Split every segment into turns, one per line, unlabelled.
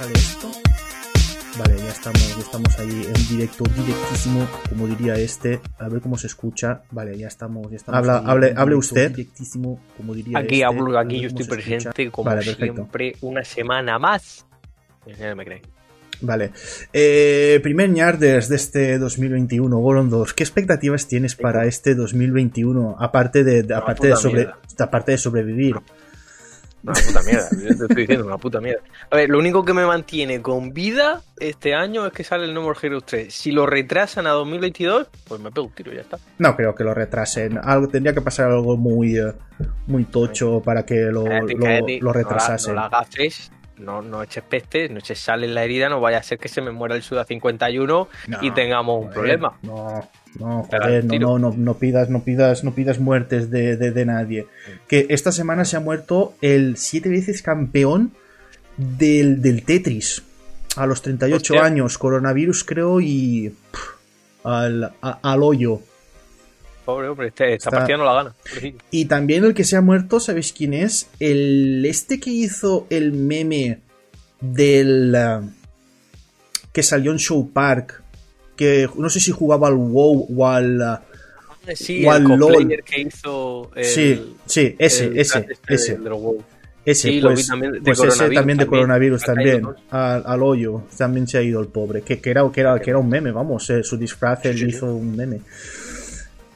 sale esto. Vale, ya estamos, ya estamos ahí en directo, directísimo, como diría este. A ver cómo se escucha. Vale, ya estamos, ya estamos.
Habla,
ahí
hable, hable
directo,
usted.
Directísimo, como diría
Aquí
este.
hablo, aquí yo estoy presente como
Vale, perfecto.
siempre una semana más. Nadie me cree.
Vale. Eh, primer ñarders de este 2021, Golondos. ¿Qué expectativas tienes para este 2021? Aparte de, aparte de, sobre, aparte de sobrevivir.
Una puta mierda, yo te estoy diciendo, una puta mierda. A ver, lo único que me mantiene con vida este año es que sale el No More Heroes 3. Si lo retrasan a 2022, pues me pego un tiro y ya está.
No creo que lo retrasen. Algo, tendría que pasar algo muy, eh, muy tocho para que lo,
Cállate,
lo-
cállate,
lo
no la-
retrasasen.
No la, gafes, no, no eches peste, no eches sal en la herida, no vaya a ser que se me muera el Suda 51 y
No,
tengamos un problema.
No, no, joder, no, no, no, no pidas, no pidas, no pidas muertes de, de- de nadie. Que esta semana se ha muerto el siete veces campeón del, del Tetris. A los 38
Hostia.
años, coronavirus creo y pff, al, a- al hoyo.
Pobre hombre, este, esta
Está-
partida no la gana.
Y también el que se ha muerto, ¿sabéis quién es? El este que hizo el meme del ah, que salió en Show Park, que no sé si jugaba al WoW o al ah,
Sí,
O al
el
LOL.
que hizo el,
sí, sí, ese,
el
ese,
este
ese,
del WoW.
ese,
Sí,
pues,
también de
pues ese
coronavirus
también de coronavirus también, al, al hoyo, también se ha ido el pobre, que, que era, que, era, que era un meme, vamos, eh, su disfraz él
sí.
hizo un meme.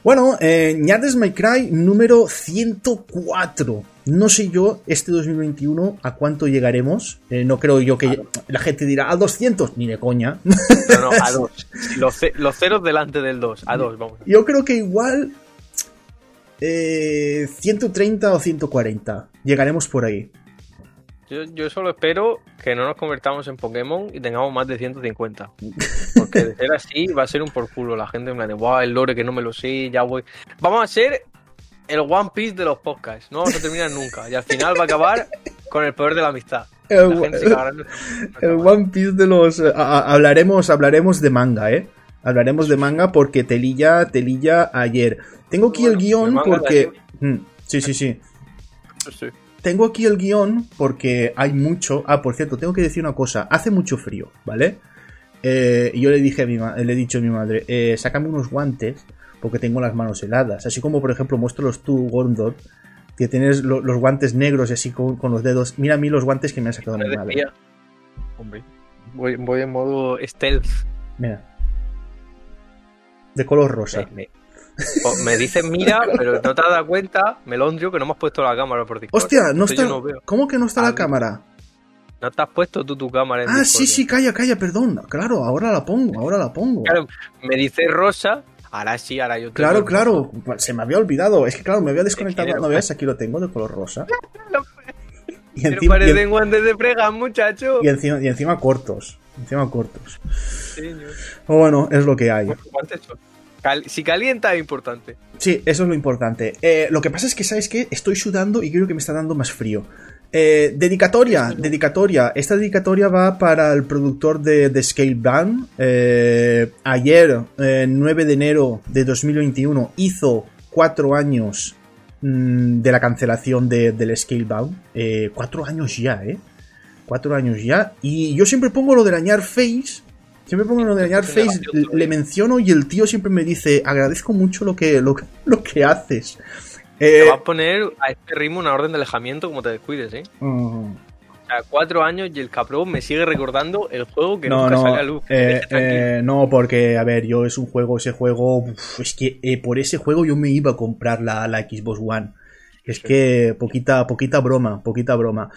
Bueno, eh, Ñades My Cry número 104. No sé yo, este 2021, a cuánto llegaremos. Eh, no creo yo que la gente dirá a 200, ni de coña.
No, no, a dos. Los, ce- los ceros delante del 2. A dos, vamos.
Yo creo que igual eh, 130 o 140. Llegaremos por ahí.
Yo, yo solo espero que no nos convertamos en Pokémon y tengamos más de 150. Porque de ser así va a ser un por culo. La gente en plan de, wow, el lore que no me lo sé, ya voy. Vamos a ser el One Piece de los podcasts. No vamos a terminar nunca. Y al final va a acabar con el poder de la amistad.
El,
La gente se cagará en nuestra-
el One Piece de los. a- a- hablaremos, hablaremos de manga, ¿eh? Hablaremos de manga porque telilla, telilla ayer. Tengo aquí el
guion
porque. Mm, sí, sí, sí.
Sí.
Tengo aquí el guion porque hay mucho. Ah, por cierto, tengo que decir una cosa. Hace mucho frío, ¿vale? Eh, y yo le dije a mi le he dicho a mi madre, eh, sácame unos guantes porque tengo las manos heladas. Así como, por ejemplo, muéstralos tú, Gondor, que tienes lo- los guantes negros y así con, con los dedos. Mira a mí los guantes que me ha sacado mi madre.
Hombre. Voy, voy en modo stealth.
Mira. De color rosa.
Me, me- me dicen mira, pero no te has dado cuenta, Melondrio, que no me has puesto la cámara por Discord.
Hostia, no está.
yo no.
¿Cómo que no está la cámara?
No te has puesto tú tu cámara en
Ah,
Discord,
sí, sí, calla, calla, perdón. Claro, ahora la pongo, ahora la pongo.
Claro, me dice Rosa, ahora sí, ahora yo te
Claro, claro, se me había olvidado. Es que claro, me había desconectado. No veas, aquí lo tengo de color rosa. Y
Pero
encima, y,
parecen guantes de muchacho.
y encima, y encima cortos. Encima cortos. Pero bueno, es lo que hay.
Guantes son- Cal- si calienta es importante.
Sí, eso es lo importante. Eh, lo que pasa es que, ¿sabes qué? Estoy sudando y creo que me está dando más frío. Eh, dedicatoria, dedicatoria. Esta dedicatoria va para el productor de, de Scalebound. Eh, ayer, eh, 9 de enero de 2021, hizo cuatro años mm, de la cancelación de- del Scalebound. Eh, cuatro años ya, ¿eh? Cuatro años ya. Y yo siempre pongo lo de dañar face. Siempre pongo lo de dañar face. Le menciono y el tío siempre me dice: agradezco mucho lo que, lo, lo que haces.
Te
Eh,
vas a poner a este ritmo una orden de alejamiento como te descuides, ¿eh?
mm,
O sea, cuatro años y el cabrón me sigue recordando el juego que
no,
nunca
no,
sale a luz.
eh, eh, no, porque, a ver, yo es un juego, ese juego, uf, es que por ese juego yo me iba a comprar la, la Xbox One. Es que poquita, poquita broma, poquita broma.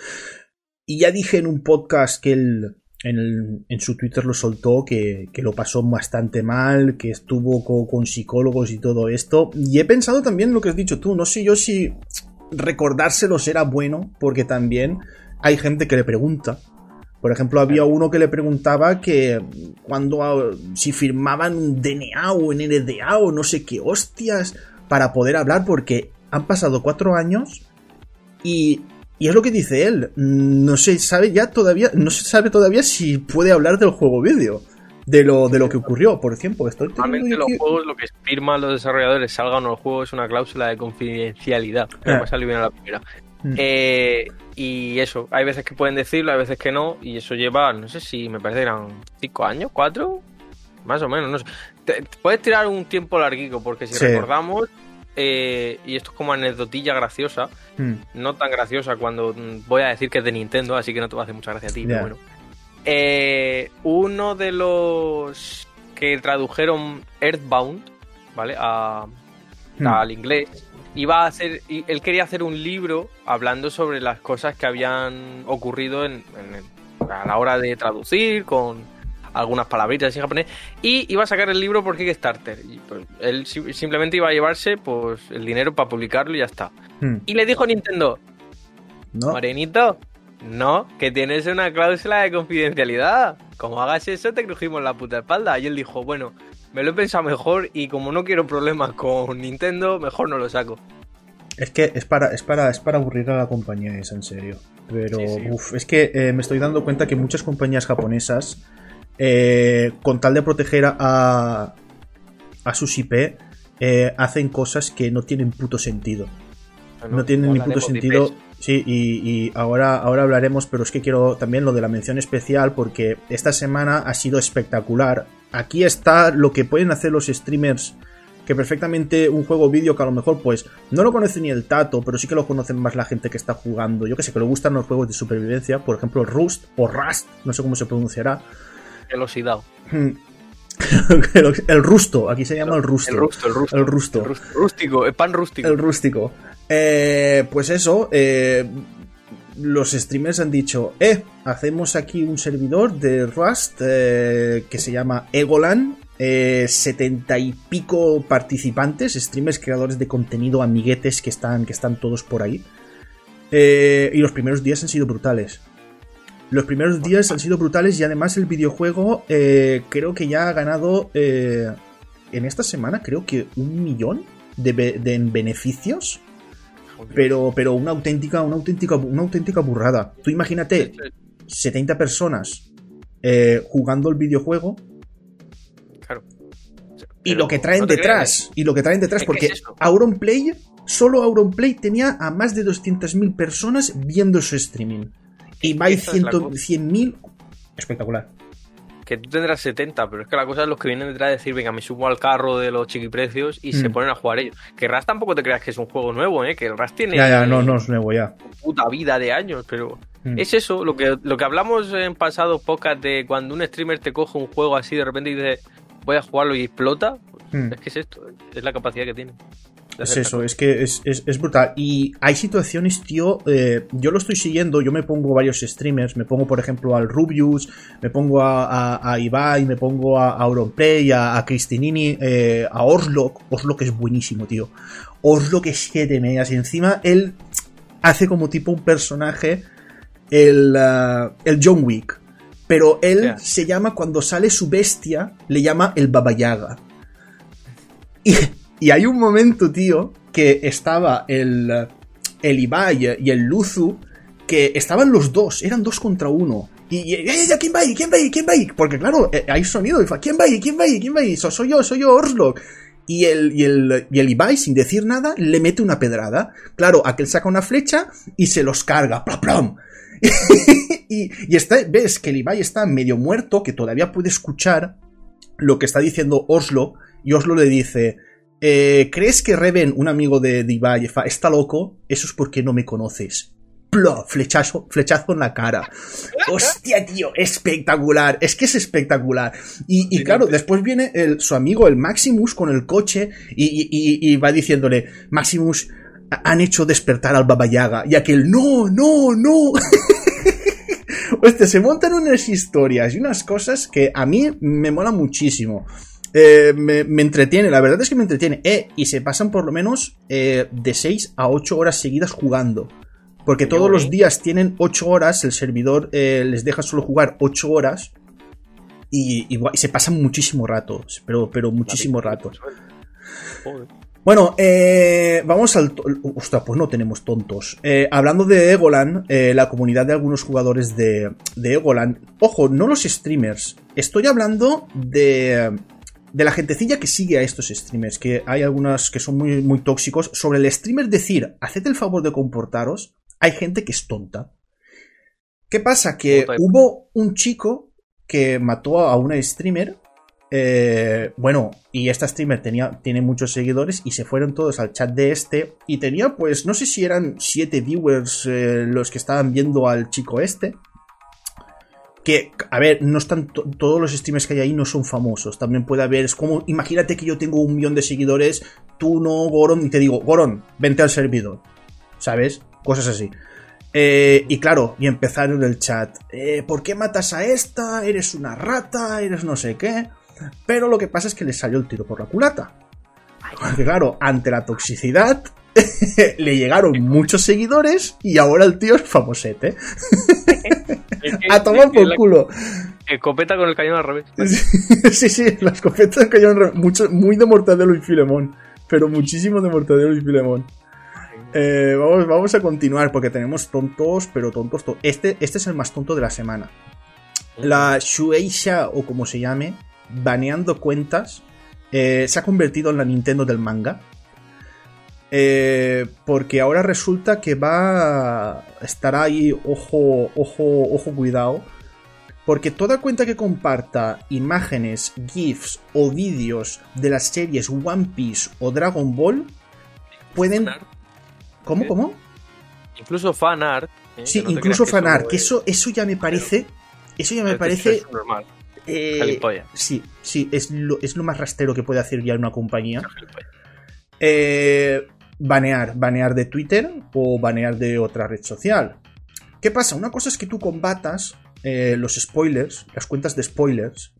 Y ya dije en un podcast que él, en, el- en su Twitter lo soltó, que, que lo pasó bastante mal, que estuvo co- con, psicólogos y todo esto. Y he pensado también lo que has dicho tú, no sé yo si recordárselo será bueno, porque también hay gente que le pregunta. Por ejemplo, había uno que le preguntaba que cuando ah, si firmaban un DNA o un NDA o no sé qué hostias para poder hablar, porque han pasado cuatro años y, y es lo que dice él. No se sabe ya todavía, no se sabe todavía si puede hablar del juego vídeo, de lo, de lo que ocurrió. Por ejemplo, estoy
Normalmente los juegos lo que firman los desarrolladores salgan o el juego es una cláusula de confidencialidad.
Ah.
Me salió bien a la primera.
Mm.
Eh, y eso, hay veces que pueden decirlo, hay veces que no, y eso lleva, no sé si me parece que eran 5 años, 4, más o menos, no sé. Te- te puedes tirar un tiempo larguico, porque si
Sí.
recordamos, eh, y esto es como anecdotilla graciosa,
Mm.
no tan graciosa cuando voy a decir que es de Nintendo, así que no te va a hacer mucha gracia a ti, pero bueno. Eh, uno de los que tradujeron Earthbound, ¿vale? A,
Mm.
al inglés, iba a hacer, él quería hacer un libro hablando sobre las cosas que habían ocurrido en, en el- a la hora de traducir, con algunas palabritas en japonés, y iba a sacar el libro por Kickstarter. Y, pues, él si- simplemente iba a llevarse pues el dinero para publicarlo y ya está.
Mm.
Y le dijo a Nintendo,
¿No?
Morenito, no, que tienes una cláusula de confidencialidad. Como hagas eso, te crujimos la puta espalda. Y él dijo, bueno, me lo he pensado mejor y como no quiero problemas con Nintendo, mejor no lo saco.
Es que es para, es para, es para aburrir a la compañía esa, en serio. Pero,
Sí, sí.
uf, es que eh, me estoy dando cuenta que muchas compañías japonesas, eh, con tal de proteger a, a sus IP, eh, hacen cosas que no tienen puto sentido. No tienen ni puto sentido.
IPs.
Sí, y, y ahora, ahora hablaremos, pero es que quiero también lo de la mención especial porque esta semana ha sido espectacular. Aquí está lo que pueden hacer los streamers que perfectamente un juego vídeo que a lo mejor pues no lo conoce ni el tato, pero sí que lo conocen más la gente que está jugando. Yo que sé, que le gustan los juegos de supervivencia, por ejemplo Rust o Rust, no sé cómo se pronunciará.
El oxidado.
el, el rusto, aquí se llama el rusto.
El rusto, el rusto.
El rusto.
El rústico, el pan rústico.
El rústico. Eh, pues eso, eh, los streamers han dicho, eh, hacemos aquí un servidor de Rust eh, que se llama Egolan. Setenta y pico participantes, streamers, creadores de contenido, amiguetes que están, que están todos por ahí. Y los primeros días han sido brutales. Los primeros días han sido brutales y además el videojuego eh, creo que ya ha ganado eh, en esta semana creo que un millón de, de en beneficios pero, pero una auténtica, una auténtica, una auténtica burrada. Tú imagínate 70 personas eh, jugando el videojuego
Claro.
y lo que traen
no
detrás.
creas.
Y lo que traen detrás, porque
es.
Auronplay, solo Auronplay tenía a más de 200.000 personas viendo su streaming. Y
la
100
cosa.
100.000. Espectacular.
Que tú tendrás 70, pero es que la cosa es los que vienen detrás de decir, venga, me subo al carro de los chiquiprecios y se
Mm.
ponen a jugar ellos. Que Rust tampoco te creas que es un juego nuevo, ¿eh? Que el Rust tiene
Ya, ya, no, no es nuevo ya.
puta vida de años, pero
Mm.
es eso, lo que, lo que hablamos en pasados podcast de cuando un streamer te coge un juego así de repente y dice, voy a jugarlo y explota, pues
Mm.
es que es esto, es la capacidad que tiene.
Es eso, es que es, es- es brutal. Y hay situaciones, tío. eh, yo lo estoy siguiendo, yo me pongo varios streamers. Me pongo, por ejemplo, al Rubius, me pongo a, a, a Ibai, me pongo a, a Auronplay, a, a Cristinini, eh, a Orslock. Orslock es buenísimo, tío. Orslock es 7 medias. Y encima él hace como tipo un personaje, el, ah, el John Wick. Pero él se llama, cuando sale su bestia, le llama el Baba Yaga. Y, y hay un momento, tío, que estaba el, el Ibai y el Luzu, que estaban los dos, eran dos contra uno. Y, y, "Eh, ya, ¿quién va ahí? ¿Quién va ahí? ¿Quién va ahí? Porque claro, eh, hay sonido, y fa, ¿quién va ahí? ¿Quién va ahí? ¿Quién va ahí? So- soy yo, soy yo, Orslock. Y el, y, el, y el Ibai, sin decir nada, le mete una pedrada. Claro, aquel saca una flecha y se los carga. ¡Plom, plom! y, y está, ves que el Ibai está medio muerto, que todavía puede escuchar lo que está diciendo Oslo, y Oslo le dice, eh, ¿crees que Reven, un amigo de, de Ibai, fa- está loco? Eso es porque no me conoces. Plo, flechazo, flechazo en la cara. Hostia, tío, espectacular. Es que es espectacular. Y, y claro, después viene el, su amigo, el Maximus, con el coche y, y- y- va diciéndole, Maximus, "ha- han hecho despertar al Baba Yaga. Y aquel, no, no, no. Hostia, se montan unas historias y unas cosas que a mí me mola muchísimo. Eh, me, me entretiene, la verdad es que me entretiene. Eh, y se pasan por lo menos eh, de 6 a 8 horas seguidas jugando. Porque todos los días tienen 8 horas, el servidor eh, les deja solo jugar 8 horas. Y, se pasan muchísimo rato, pero, pero muchísimo rato.
Joder.
Bueno, eh, vamos al... Ostras, pues no tenemos tontos. Eh, hablando de Egolan, eh, la comunidad de algunos jugadores de, de Egolan... Ojo, no los streamers. Estoy hablando de... De la gentecilla que sigue a estos streamers, que hay algunas que son muy, muy tóxicos. Sobre el streamer decir, haced el favor de comportaros, hay gente que es tonta. ¿Qué pasa? Que hubo un chico que mató a una streamer. Eh, bueno, y esta streamer tenía, tiene muchos seguidores y se fueron todos al chat de este. Y tenía, pues, no sé si eran siete viewers eh, los que estaban viendo al chico este. Que, a ver, no están todos los streamers que hay ahí no son famosos. También puede haber, es como, imagínate que yo tengo un millón de seguidores, tú no, Goron, y te digo, Goron, vente al servidor. ¿Sabes? Cosas así. Eh, y claro, y empezaron el chat. Eh, ¿Por qué matas a esta? Eres una rata, eres no sé qué. Pero lo que pasa es que le salió el tiro por la culata. Claro, ante la toxicidad, le llegaron muchos seguidores y ahora el tío es famosete. a tomar por culo.
Escopeta con el cañón al revés.
sí, sí, la escopeta del cañón al revés. Mucho, muy de Mortadelo y Filemón. Pero muchísimo de Mortadelo y Filemón. Eh, vamos, vamos a continuar porque tenemos tontos, pero tontos. Este, este es el más tonto de la semana. La Shueisha, o como se llame, baneando cuentas, eh, se ha convertido en la Nintendo del manga. Eh, porque ahora resulta que va a estar ahí, ojo, ojo, ojo, cuidado. Porque toda cuenta que comparta imágenes, GIFs o vídeos de las series One Piece o Dragon Ball pueden ¿Cómo, cómo?
Incluso fan art.
¿eh? Sí, incluso fan art. Que eso, eso ya me parece. Eso ya me parece.
Normal.
Eh, sí, sí, es lo, es lo más rastero que puede hacer ya una compañía. Eh, banear, banear de Twitter o banear de otra red social. ¿Qué pasa? Una cosa es que tú combatas eh, los spoilers, las cuentas de spoilers,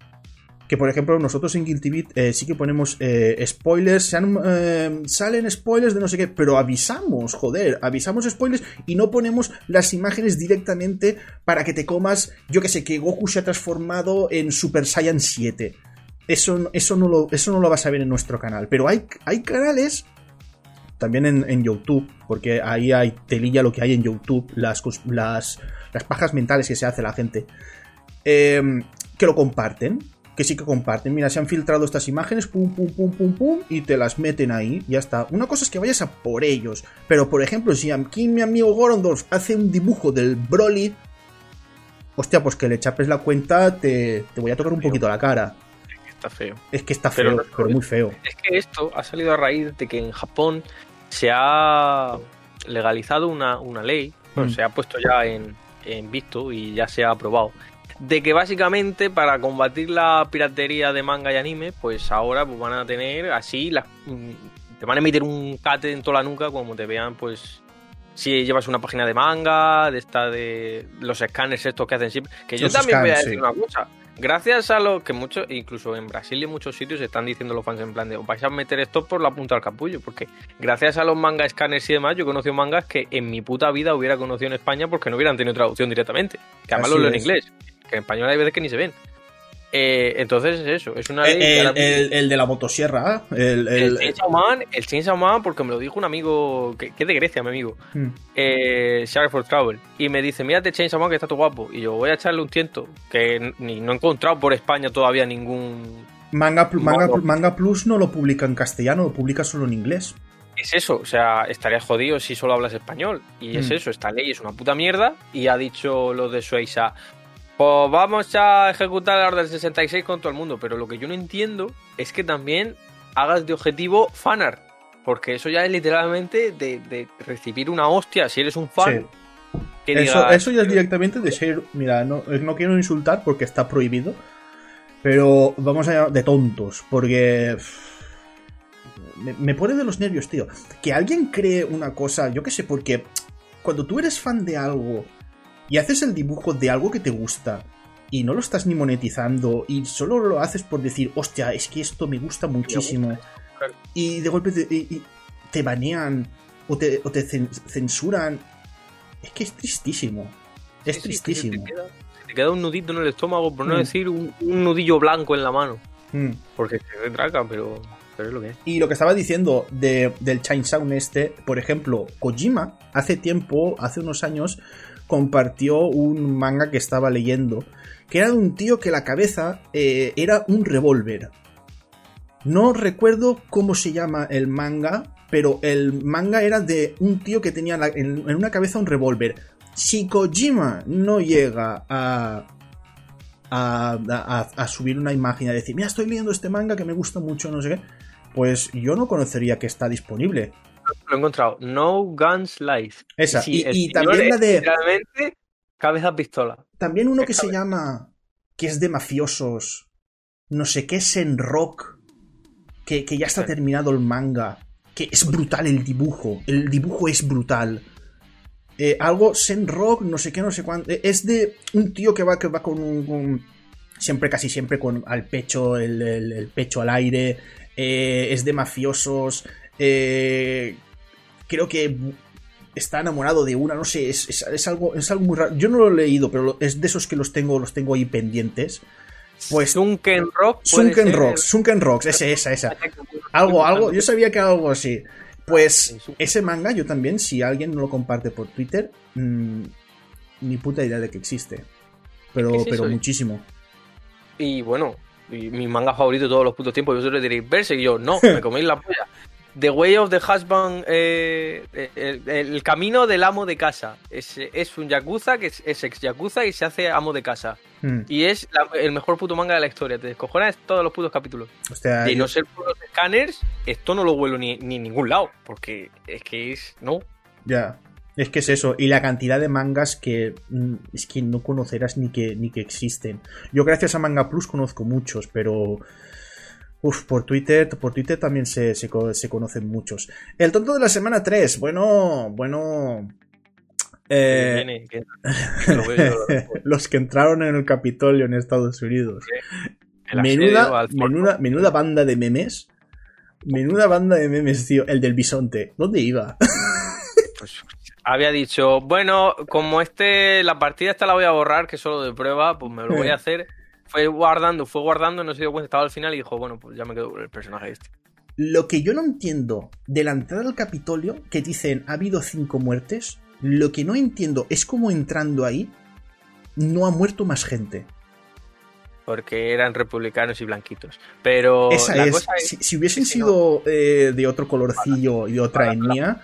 que por ejemplo nosotros en Guilty Beat eh, sí que ponemos eh, spoilers, salen spoilers de no sé qué, pero avisamos, joder, avisamos spoilers y no ponemos las imágenes directamente para que te comas, yo que sé, que Goku se ha transformado en Super Saiyan 7. Eso, eso, no, lo, eso no lo vas a ver en nuestro canal, pero hay, hay canales también en, YouTube, porque ahí hay telilla lo que hay en YouTube, las, las, las pajas mentales que se hace la gente, que lo comparten que sí que comparten. Mira, se han filtrado estas imágenes, pum, pum, pum, pum, pum, y te las meten ahí, ya está. Una cosa es que vayas a por ellos, pero por ejemplo, si aquí mi amigo Gorondorf hace un dibujo del Broly, hostia, pues que le chapes la cuenta, te, voy a tocar un poquito la cara.
Es que está feo.
Es que está feo, pero, muy feo.
Es que esto ha salido a raíz de que en Japón se ha legalizado una, ley, mm. se ha puesto ya en, en visto y ya se ha aprobado de que básicamente para combatir la piratería de manga y anime, pues ahora pues van a tener así, las, mm, te van a emitir un cate en toda la nuca como te vean, pues si llevas una página de manga, de esta de los escáneres estos que hacen siempre. Que yo también voy a decir una cosa. Gracias a lo que muchos, incluso en Brasil y en muchos sitios están diciendo los fans en plan de vais a meter esto por la punta del capullo. Porque gracias a los manga escáneres y demás, yo he conocido mangas que en mi puta vida hubiera conocido en España porque no hubieran tenido traducción directamente. Que además lo leo en inglés que en español hay veces que ni se ven. Eh, entonces es eso, es una
ley el, de la motosierra, el,
el, Chainsaw Man, el Chainsaw Man, porque me lo dijo un amigo que, es de Grecia, mi amigo, eh, Shark for Travel, y me dice, mírate Chainsaw Man que está todo guapo, y yo voy a echarle un tiento, que ni, no he encontrado por España todavía ningún...
Manga, manga, manga Plus no lo publica en castellano, lo publica solo en inglés.
Es eso, o sea, estaría jodido si solo hablas español. Y es hmm. eso, esta ley es una puta mierda. Y ha dicho lo de Suiza, pues vamos a ejecutar la orden 66 con todo el mundo. Pero lo que yo no entiendo es que también hagas de objetivo fanart. Porque eso ya es literalmente de, recibir una hostia si eres un fan.
eso, eso, ya es directamente de ser. Mira, no, no quiero insultar porque está prohibido. Pero vamos a de tontos. Porque. Me, me, pone de los nervios, tío. Que alguien cree una cosa, yo qué sé, porque cuando tú eres fan de algo y haces el dibujo de algo que te gusta y no lo estás ni monetizando y solo lo haces por decir, hostia, es que esto me gusta muchísimo. Y de golpe te, banean o te, censuran. Es que es tristísimo. Es tristísimo.
te, queda, un nudito en el estómago, por no mm. decir un, nudillo blanco en la mano. Mm. Porque te retraca, pero, pero es lo que es.
Y lo que estaba diciendo de, del Sound este, por ejemplo, Kojima, hace tiempo, hace unos años, compartió un manga que estaba leyendo, que era de un tío que la cabeza eh, era un revólver. No recuerdo cómo se llama el manga, pero el manga era de un tío que tenía en, una cabeza un revólver. Si Kojima no llega a a, subir una imagen y a decir, mira, estoy leyendo este manga que me gusta mucho, no sé qué, pues yo no conocería que está disponible.
Lo he encontrado. No Guns Life.
Esa. y, también la de.
Realmente, cabeza pistola.
También uno que se llama. que es de mafiosos. No sé qué es en rock. Que, ya está terminado el manga. Que es brutal el dibujo. El dibujo es brutal. Eh, algo Sen Rock, no sé qué, no sé cuánto. Eh, es de un tío que va, que va con un. siempre, casi siempre con al pecho, el, pecho al aire. Eh, es de mafiosos. Creo que está enamorado de una, no sé, es, algo, es algo muy raro. Yo no lo he leído, pero es de esos que los tengo, los tengo ahí pendientes. Pues.
Sunken Rock.
Sunken Rocks, Sunken Rocks, ese, esa, esa. Algo, algo, yo sabía que algo así. Pues ese manga yo también, si alguien no lo comparte por Twitter, mm, ni puta idea de que existe. Pero, pero muchísimo.
Y bueno, mi manga favorito de todos los putos tiempos, yo le diréis, verse y yo, no, me coméis la polla. The Way of the Husband, eh, el, camino del amo de casa. Es, es un yakuza que es, ex yakuza y se hace amo de casa. Hmm. Y es el mejor puto manga de la historia. Te descojonas todos los putos capítulos. y no ser por los escáneres, esto no lo vuelo ni, ni en ningún lado. Porque es que es. No.
Ya. Es que es eso, y la cantidad de mangas que mm, es que no conocerás ni que, ni que existen. Yo gracias a Manga Plus conozco muchos, pero Uf, por Twitter, por Twitter también se, se, conocen muchos. El tonto de la semana 3, bueno, bueno. Eh, los que entraron en el Capitolio en Estados Unidos. Menuda, menuda, menuda banda de memes. Menuda banda de memes, tío. El del bisonte. ¿Dónde iba?
Pues había dicho, bueno, como este, la partida esta la voy a borrar, que es solo de prueba, pues me lo voy a hacer fue guardando, fue guardando, no se dio cuenta, estaba al final y dijo, bueno, pues ya me quedo con el personaje este.
Lo que yo no entiendo de la entrada al Capitolio, que dicen ha habido cinco muertes, lo que no entiendo es cómo entrando ahí no ha muerto más gente.
Porque eran republicanos y blanquitos. Pero
Esa es, si, hubiesen sido eh, de otro colorcillo y de otra etnia,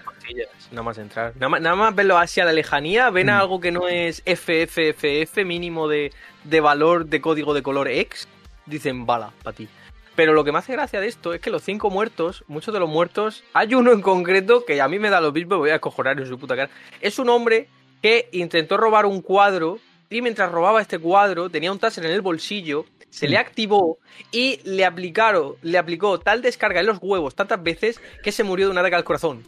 nada más entrar. Nada más, verlo hacia la lejanía, ven a mm. algo que no es FFFF, mínimo de, de valor de código de color X, dicen bala para ti. Pero lo que me hace gracia de esto es que los cinco muertos, muchos de los muertos, hay uno en concreto que a mí me da lo mismo, voy a cojonar en su puta cara. Es un hombre que intentó robar un cuadro y mientras robaba este cuadro tenía un taser en el bolsillo, se le activó y le aplicaron, le aplicó tal descarga en los huevos tantas veces que se murió de un ataque al corazón.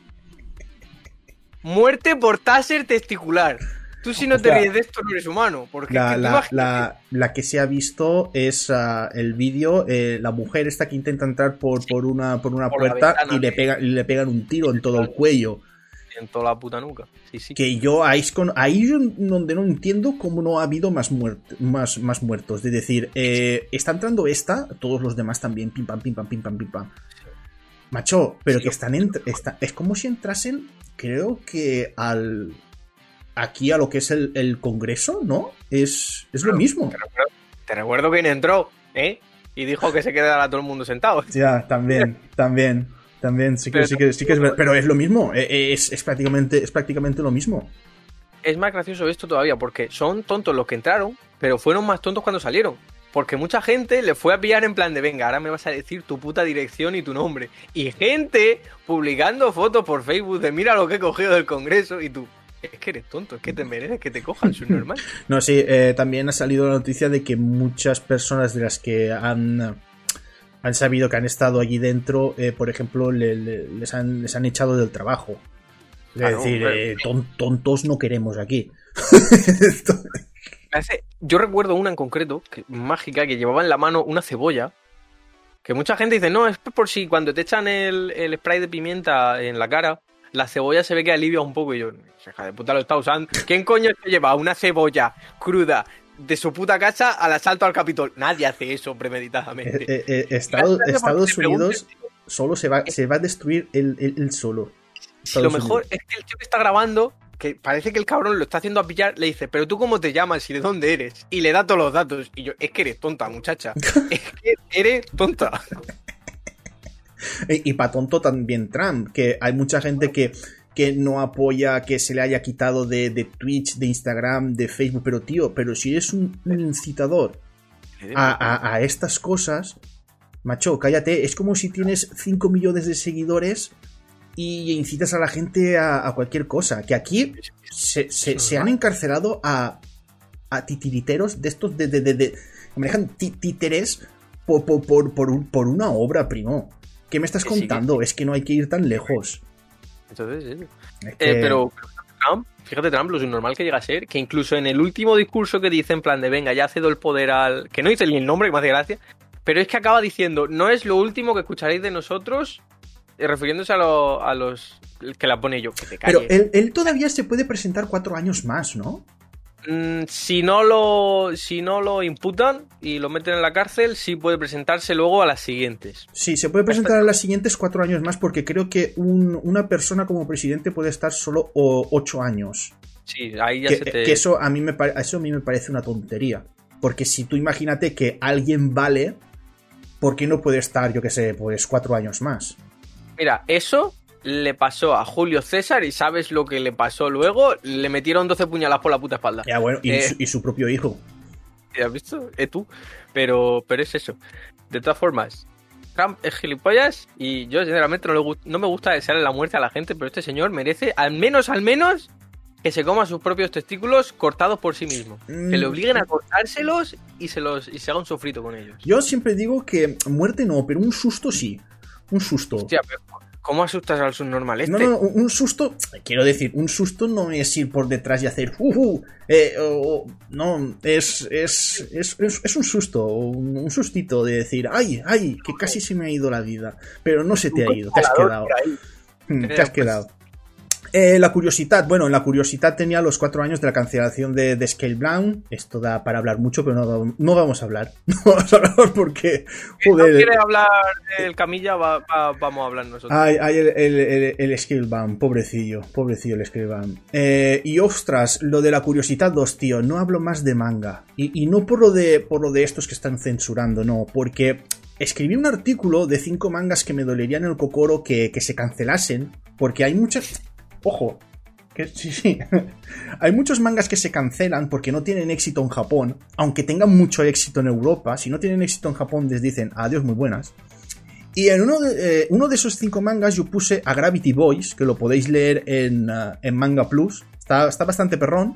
Muerte por taser testicular. Tú si no te ríes de esto no eres humano. Porque
la, que se ha visto es ah, el vídeo, eh, la mujer esta que intenta entrar por, por una, por una puerta y le, pega, le pegan un tiro en todo el cuello.
En toda la puta nuca. Sí, sí.
Que yo ahí es ahí donde no entiendo cómo no ha habido más, más, más muertos. De decir, eh, está entrando esta, todos los demás también, pim pam, pim pam, pim pam, pim pam. Macho, pero que están en, es como si entrasen creo que al aquí a lo que es el, Congreso, ¿no? Es, es lo mismo.
Te recuerdo, quién entró, ¿eh? Y dijo que se quedara todo el mundo sentado.
Ya, también, también. También, sí que, sí que, sí que es Pero es lo mismo, e, e, es, es, prácticamente, es prácticamente lo mismo.
Es más gracioso esto todavía, porque son tontos los que entraron, pero fueron más tontos cuando salieron. Porque mucha gente le fue a pillar en plan de, venga, ahora me vas a decir tu puta dirección y tu nombre. Y gente publicando fotos por Facebook de, mira lo que he cogido del Congreso y tú. Es que eres tonto, es que te mereces que te cojan, es normal.
no, sí, eh, también ha salido la noticia de que muchas personas de las que han han sabido que han estado allí dentro, eh, por ejemplo, les, han, les han echado del trabajo. Es decir, eh, tontos no queremos aquí.
Yo recuerdo una en concreto, que, mágica, que llevaba en la mano una cebolla. Que mucha gente dice, no, es por si cuando te echan el, spray de pimienta en la cara, la cebolla se ve que alivia un poco. Y yo, hija de puta, lo está usando. ¿Quién coño te lleva una cebolla cruda de su puta casa al asalto al Capitol? Nadie hace eso premeditadamente.
Eh, eh, eh, Estados, Unidos solo se va, se va a destruir el, solo.
lo mejor es que el tío que está grabando que parece que el cabrón lo está haciendo a pillar, le dice, pero tú cómo te llamas y de dónde eres. Y le da todos los datos. Y yo, es que eres tonta, muchacha. es que eres tonta.
y, y para tonto también Trump, que hay mucha gente que, que no apoya que se le haya quitado de, de Twitch, de Instagram, de Facebook, pero tío, pero si eres un, un incitador a, a- a estas cosas, macho, cállate, es como si tienes 5 millones de seguidores y incitas a la gente a, a cualquier cosa, que aquí se, se- se han encarcelado a, a titiriteros de estos de, de, de, de- que manejan títeres por, por, por, por un- por una obra, primo. ¿Qué me estás contando? Es que no hay que ir tan lejos.
Entonces, sí.
Es
Eh, pero Trump, fíjate Trump, lo normal que llega a ser, que incluso en el último discurso que dice en plan de venga, ya cedo el poder al... que no dice ni el nombre, que me hace gracia, pero es que acaba diciendo, no es lo último que escucharéis de nosotros, eh, refiriéndose a, lo- a los que la pone yo, que te
Pero
calles.
él, él todavía se puede presentar cuatro años más, ¿no?
Mm, si no lo si no lo imputan y lo meten en la cárcel, sí puede presentarse luego a las siguientes.
Sí, se puede presentar a las siguientes cuatro años más porque creo que un- una persona como presidente puede estar solo o- ocho años.
Sí, ahí ya
Que,
se te...
que eso, a mí me eso a mí me parece una tontería. Porque si tú imagínate que alguien vale, ¿por qué no puede estar, yo qué sé, pues cuatro años más?
Mira, eso le pasó a Julio César y sabes lo que le pasó luego, le metieron 12 puñaladas por la puta espalda.
Ya, bueno, y,
Eh.
su, y su propio hijo.
¿Has visto? Eh, tú. Pero, pero es eso. De todas formas, Trump es gilipollas y yo sinceramente no, le no me gusta desearle la muerte a la gente, pero este señor merece al menos, al menos, que se coma sus propios testículos cortados por sí mismo.
Mm.
Que le obliguen a cortárselos y se los y se haga un sofrito con ellos.
Yo siempre digo que muerte no, pero un susto sí. Un susto.
Hostia, pero ¿cómo asustas al subnormal este?
No, no, un susto, quiero decir, un susto no es ir por detrás y hacer uh, uh, eh, no, es, es, es, es- es un susto, un, un sustito de decir, ay, ay, que casi se me ha ido la vida, pero no se te ha ido, te has quedado, Mm,
Eh,
te has
pues-
quedado. Eh, la curiosidad, bueno, la curiosidad tenía los cuatro años de la cancelación de, de Scale Brown. Esto da para hablar mucho, pero no, no vamos a hablar. No vamos a hablar porque,
Si no
joder,
quiere hablar del Camilla, va- va- vamos a hablar nosotros.
Ay, ay, el, el, el, el Scalebound, pobrecillo, pobrecillo el Scalebound. Eh, y ostras, lo de la curiosidad 2, tío, no hablo más de manga. Y, y no por lo, de, por lo de estos que están censurando, no, porque escribí un artículo de cinco mangas que me dolerían el cocoro que, que se cancelasen, porque hay muchas... Ojo, que sí, sí. Hay muchos mangas que se cancelan porque no tienen éxito en Japón, aunque tengan mucho éxito en Europa. Si no tienen éxito en Japón, les dicen adiós, muy buenas. Y en uno de, eh, esos cinco mangas yo puse a Gravity Boys, que lo podéis leer en, en Manga Plus. Está, bastante perrón.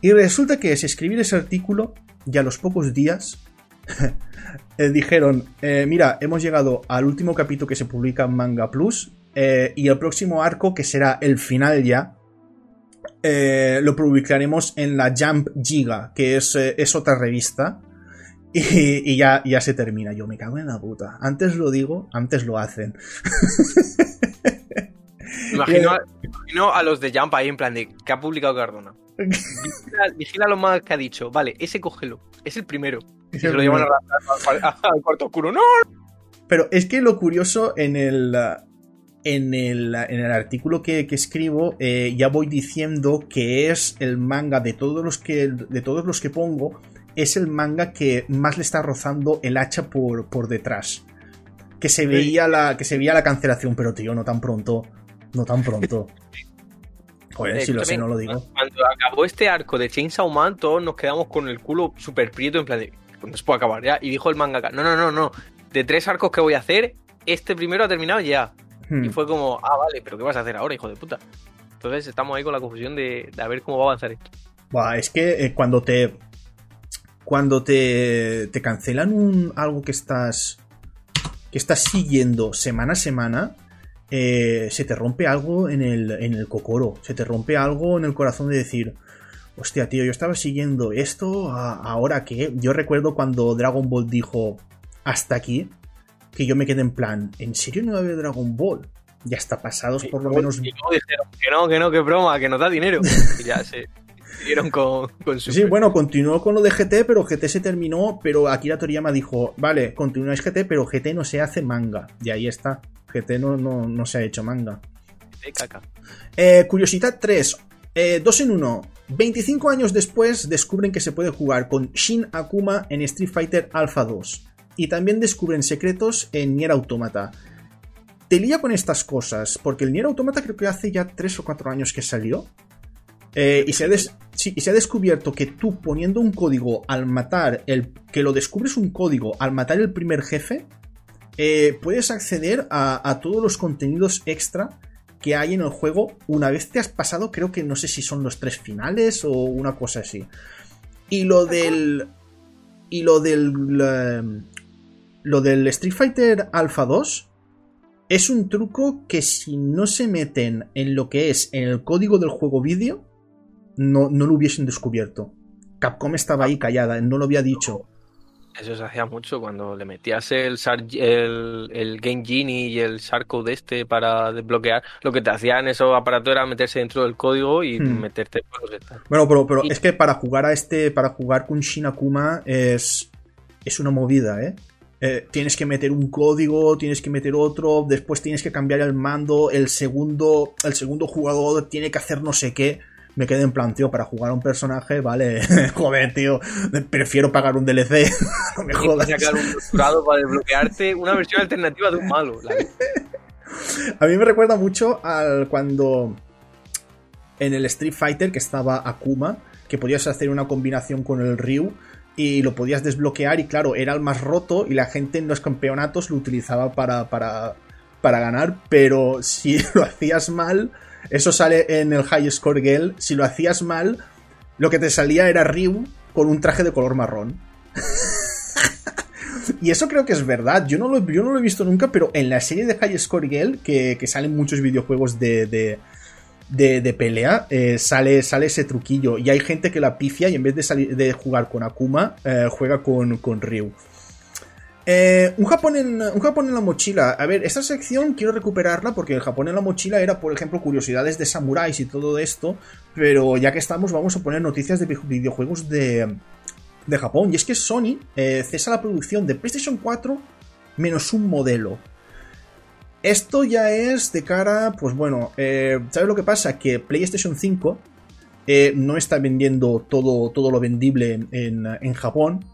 Y resulta que es escribir ese artículo y a los pocos días eh, dijeron, eh, mira, hemos llegado al último capítulo que se publica en Manga Plus eh, y el próximo arco, que será el final ya, eh, lo publicaremos en la Jump Giga, que es, eh, es otra revista. Y, y ya, ya se termina. Yo me cago en la puta. Antes lo digo, antes lo hacen.
Me imagino, a- imagino a los de Jump ahí en plan de que ha publicado Cardona. Vigila, vigila lo más que ha dicho. Vale, ese cógelo. Es el primero. Y se lo llevan al cuarto oscuro. ¡No!
Pero es que lo curioso en el. En el, en el artículo que, que escribo, eh, ya voy diciendo que es el manga de todos los que. De todos los que pongo. Es el manga que más le está rozando el hacha por, por detrás. Que se veía la. Que se veía la cancelación, pero tío, no tan pronto. No tan pronto. Joder, si lo sé, no lo digo.
Cuando acabó este arco de Chainsaw Man, todos nos quedamos con el culo súper prieto en plan de. "Pues No se puede acabar ya. Y dijo el mangaka: No, no, no, no. De tres arcos que voy a hacer, este primero ha terminado ya.
Hmm.
Y fue como, ah, vale, pero ¿qué vas a hacer ahora, hijo de puta? Entonces estamos ahí con la confusión de, de a ver cómo va a avanzar esto.
Buah, es que eh, cuando te. Cuando te, te cancelan un, algo que estás. que estás siguiendo semana a semana. eh, se te rompe algo en el, en el cocoro. Se te rompe algo en el corazón de decir. Hostia, tío, yo estaba siguiendo esto. ¿Ahora qué? Yo recuerdo cuando Dragon Ball dijo. Hasta aquí. Que yo me quedé en plan. ¿En serio no va a haber Dragon Ball? Ya está pasados por lo menos
Y luego dijeron que no, que no, que broma, que nos da dinero. Y ya se dieron con, con su.
Sí, bueno, continuó con lo de GT, pero GT se terminó, pero Akira Toriyama dijo, vale, continúas GT, pero GT no se hace manga. Y ahí está. GT no, no, no se ha hecho manga.
caca.
Eh, curiosidad 3. Eh, dos en uno. 25 años después descubren que se puede jugar con Shin Akuma en Street Fighter Alpha 2. Y también descubren secretos en Nier Automata. te lía con estas cosas, porque el Nier Automata creo que hace ya 3 o 4 años que salió. Eh, y, se ha y se ha descubierto que tú poniendo un código al matar el. que lo descubres un código al matar el primer jefe. eh, puedes acceder a, a todos los contenidos extra que hay en el juego una vez te has pasado, creo que no sé si son los tres finales o una cosa así. Y lo del. Y lo del. Lo del Street Fighter Alpha 2 es un truco que si no se meten en lo que es en el código del juego vídeo, no, no lo hubiesen descubierto. Capcom estaba ahí callada, no lo había dicho.
Eso se hacía mucho cuando le metías el, Sar- el, el Game Genie y el Shardcode este para desbloquear. Lo que te hacían esos aparatos era meterse dentro del código y
Hmm.
meterte.
Bueno, pero, pero
Y-
es que para jugar a este, para jugar con Shinakuma es, es una movida, ¿eh? Eh, Tienes que meter un código, tienes que meter otro, después tienes que cambiar el mando, el segundo, el segundo jugador tiene que hacer no sé qué. Me quedé en plan, tío, para jugar a un personaje, vale, joder, tío, prefiero pagar un DLC, no me jodas.
sacar un para desbloquearte una versión alternativa de un malo. la-
A mí me recuerda mucho al cuando en el Street Fighter que estaba Akuma, que podías hacer una combinación con el Ryu y lo podías desbloquear y claro, era el más roto y la gente en los campeonatos lo utilizaba para, para, para ganar, pero si lo hacías mal, eso sale en el High Score Girl, si lo hacías mal, lo que te salía era Ryu con un traje de color marrón. Y eso creo que es verdad. Yo no lo, yo no lo he visto nunca, pero en la serie de High Score Girl, que, que salen muchos videojuegos de, de, de- de pelea, eh, sale, sale ese truquillo. Y hay gente que la pifia y en vez de, salir, de jugar con Akuma, eh, juega con, con Ryu. Eh, un, Japón en, un en la mochila. A ver, esta sección quiero recuperarla porque el Japón en la mochila era, por ejemplo, curiosidades de samuráis y todo esto. Pero ya que estamos, vamos a poner noticias de videojuegos de, de Japón. Y es que Sony cesa la producción de PlayStation 4 menos un modelo. Esto ya es de cara, pues bueno, eh, ¿sabes lo que pasa? Que PlayStation 5 eh, no está vendiendo todo, todo lo vendible en, en- Japón.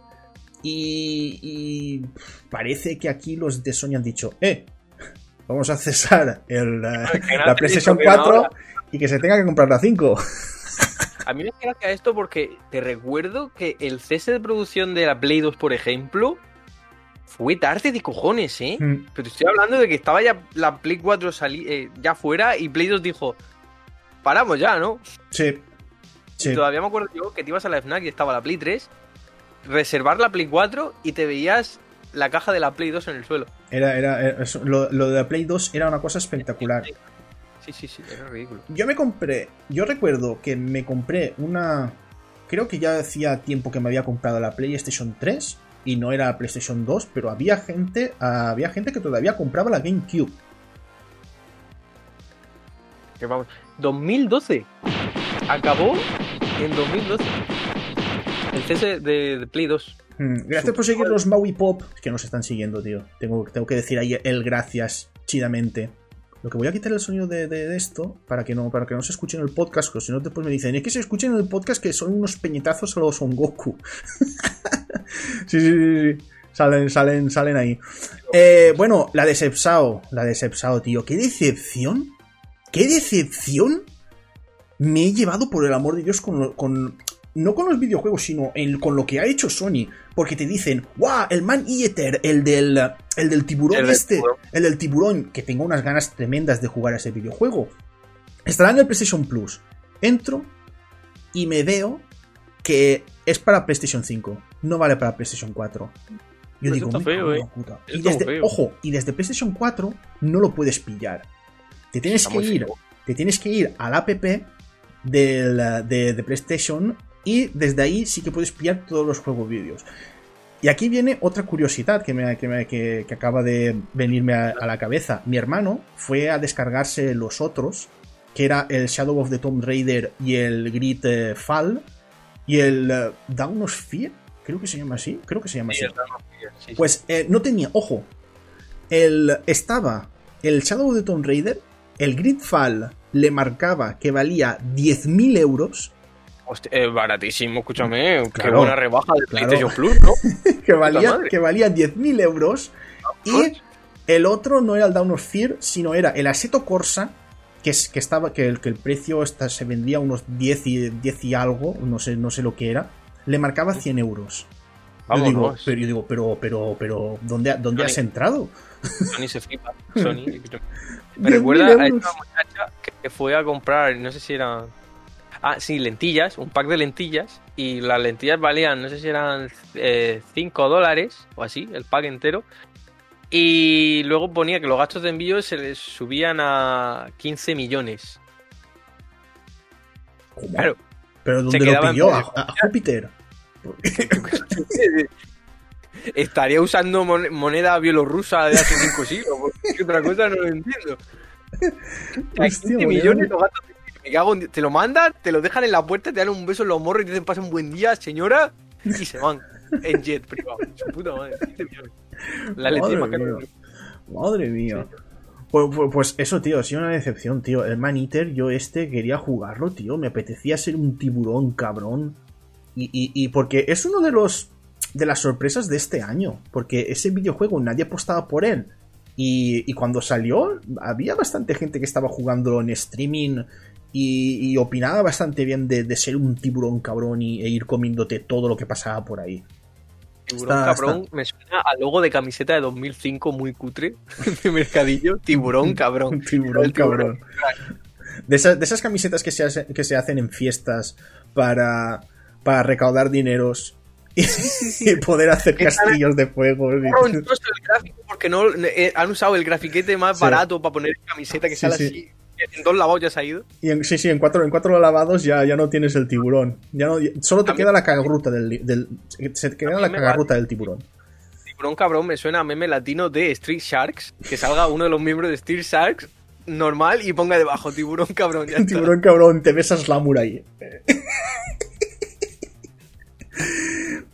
Y, y parece que aquí los de Sony han dicho, eh, vamos a cesar el, eh, la PlayStation
digo que no
4
ahora.
y que se tenga que comprar la 5.
A mí me gracia esto porque te recuerdo que el cese de producción de la Play 2, por ejemplo, fue tarde de cojones, ¿eh?
Mm.
Pero te estoy hablando de que estaba ya la Play 4 salí, eh, ya fuera y Play 2 dijo, paramos ya, ¿no?
Sí.
Y todavía me acuerdo yo que te ibas a la FNAC y estaba la Play 3, reservar la Play 4 y te veías la caja de la Play 2 en el suelo.
Era, era, era- lo, lo de la Play 2 era una cosa espectacular.
Sí, sí, sí, era ridículo.
Yo me compré, yo recuerdo que me compré una, creo que ya hacía tiempo que me había comprado la PlayStation 3 y no era la PlayStation 2, pero había gente, había gente que todavía compraba la GameCube.
Que vamos, 2012. Acabó en 2012. El cese de, de Play 2.
Hmm, Gracias por seguir los Maui Pop que nos están siguiendo, tío. Tengo, tengo que decir ahí el gracias chidamente. Lo que voy a quitar el sonido de, esto para que no para que no se escuche en el podcast, porque si no después me dicen, es que se escuchen en el podcast que son unos peñetazos a los Son Goku. sí, sí, sí, sí. Salen, salen, salen ahí. Eh, bueno, la de Sepsao. La de Sepsao, tío. ¡Qué decepción! ¡Qué decepción! Me he llevado por el amor de Dios con- no con los videojuegos, sino en- con lo que ha hecho Sony. Porque te dicen, ¡guau! El Man Eater, el del, el del tiburón
El
este, el del tiburón, que tengo unas ganas tremendas de jugar a ese videojuego. Estará en el PlayStation Plus. Entro y me veo que es para PlayStation 5, no vale para PlayStation 4. Yo
Pues
digo,
está feo, eh.
puta. Y desde,
feo.
ojo, y desde PlayStation 4 no lo puedes pillar. Te tienes
Está
que ir
feo.
te tienes que ir al app del, de, de PlayStation y desde ahí sí que puedes pillar todos los juegos vídeos. Y aquí viene otra curiosidad que, me, que, me- que- que acaba de venirme a, a la cabeza. Mi hermano fue a descargarse los otros, que era el Shadow of the Tomb Raider y el Grid eh, Fall y el eh, Dawn of Fear, creo que se llama así, creo que se llama
Sí,
así.
Fear, sí.
Pues eh, no tenía, ojo, el, estaba el Shadow of the Tomb Raider, el Gridfall le marcaba que valía 10.000 euros,
Hostia, baratísimo, escúchame. Qué
Claro,
buena rebaja de
claro.
PlayStation Plus, ¿no?
que valía, que valía 10.000 euros, y El otro no era el Down of Fear, sino era el Aseto Corsa, que, es, que, estaba, que, el, que el precio se vendía unos 10 y, 10 y algo, no sé, no sé lo que era, le marcaba 100 euros. Yo digo, pero, yo digo, pero, pero, pero, ¿dónde, dónde has entrado?
Sony se flipa. Sony. Me recuerda a esta muchacha que fue a comprar, no sé si era. Ah, sí, lentillas, un pack de lentillas. Y las lentillas valían, no sé si eran 5 eh, dólares o así, el pack entero. Y luego ponía que los gastos de envío se les subían a 15 millones.
Claro. ¿Pero dónde lo pidió? ¿A, Júpiter?
Estaría usando moneda bielorrusa de hace 5 siglos. Porque otra cosa no lo entiendo. 15 millones los gastos de te lo mandan, te lo dejan en la puerta, te dan un beso en los morros y te dicen pasa un buen día, señora, y se van en jet privado. Su puta madre, 15 millones.
La madre, mía. madre mía. Pues, pues, pues, eso, tío, ha sido una decepción, tío. El Man Eater, yo este quería jugarlo, tío. Me apetecía ser un tiburón, cabrón. Y, y, porque es uno de los. de las sorpresas de este año. Porque ese videojuego nadie apostaba por él. Y, y cuando salió, había bastante gente que estaba jugando en streaming. Y, opinaba bastante bien de, ser un tiburón cabrón y, e ir comiéndote todo lo que pasaba por ahí.
Tiburón cabrón me suena al logo de camiseta de 2005 muy cutre de mercadillo. Tiburón cabrón.
tiburón cabrón. De esas, de esas camisetas que se, que se hacen en fiestas para, para recaudar dineros y, poder hacer castillos de fuego.
el gráfico porque no eh, han usado el grafiquete más barato para poner camiseta que sale así en dos lavados ya se ha ido.
Y en, sí, sí, en cuatro, en cuatro lavados ya, ya no tienes el tiburón. Ya no, solo te queda la cagarruta del, se queda la cagarruta del tiburón.
Tiburón cabrón me suena a meme latino de Street Sharks. Que salga uno de los miembros de Street Sharks normal y ponga debajo tiburón cabrón.
tiburón cabrón, te besas la ahí.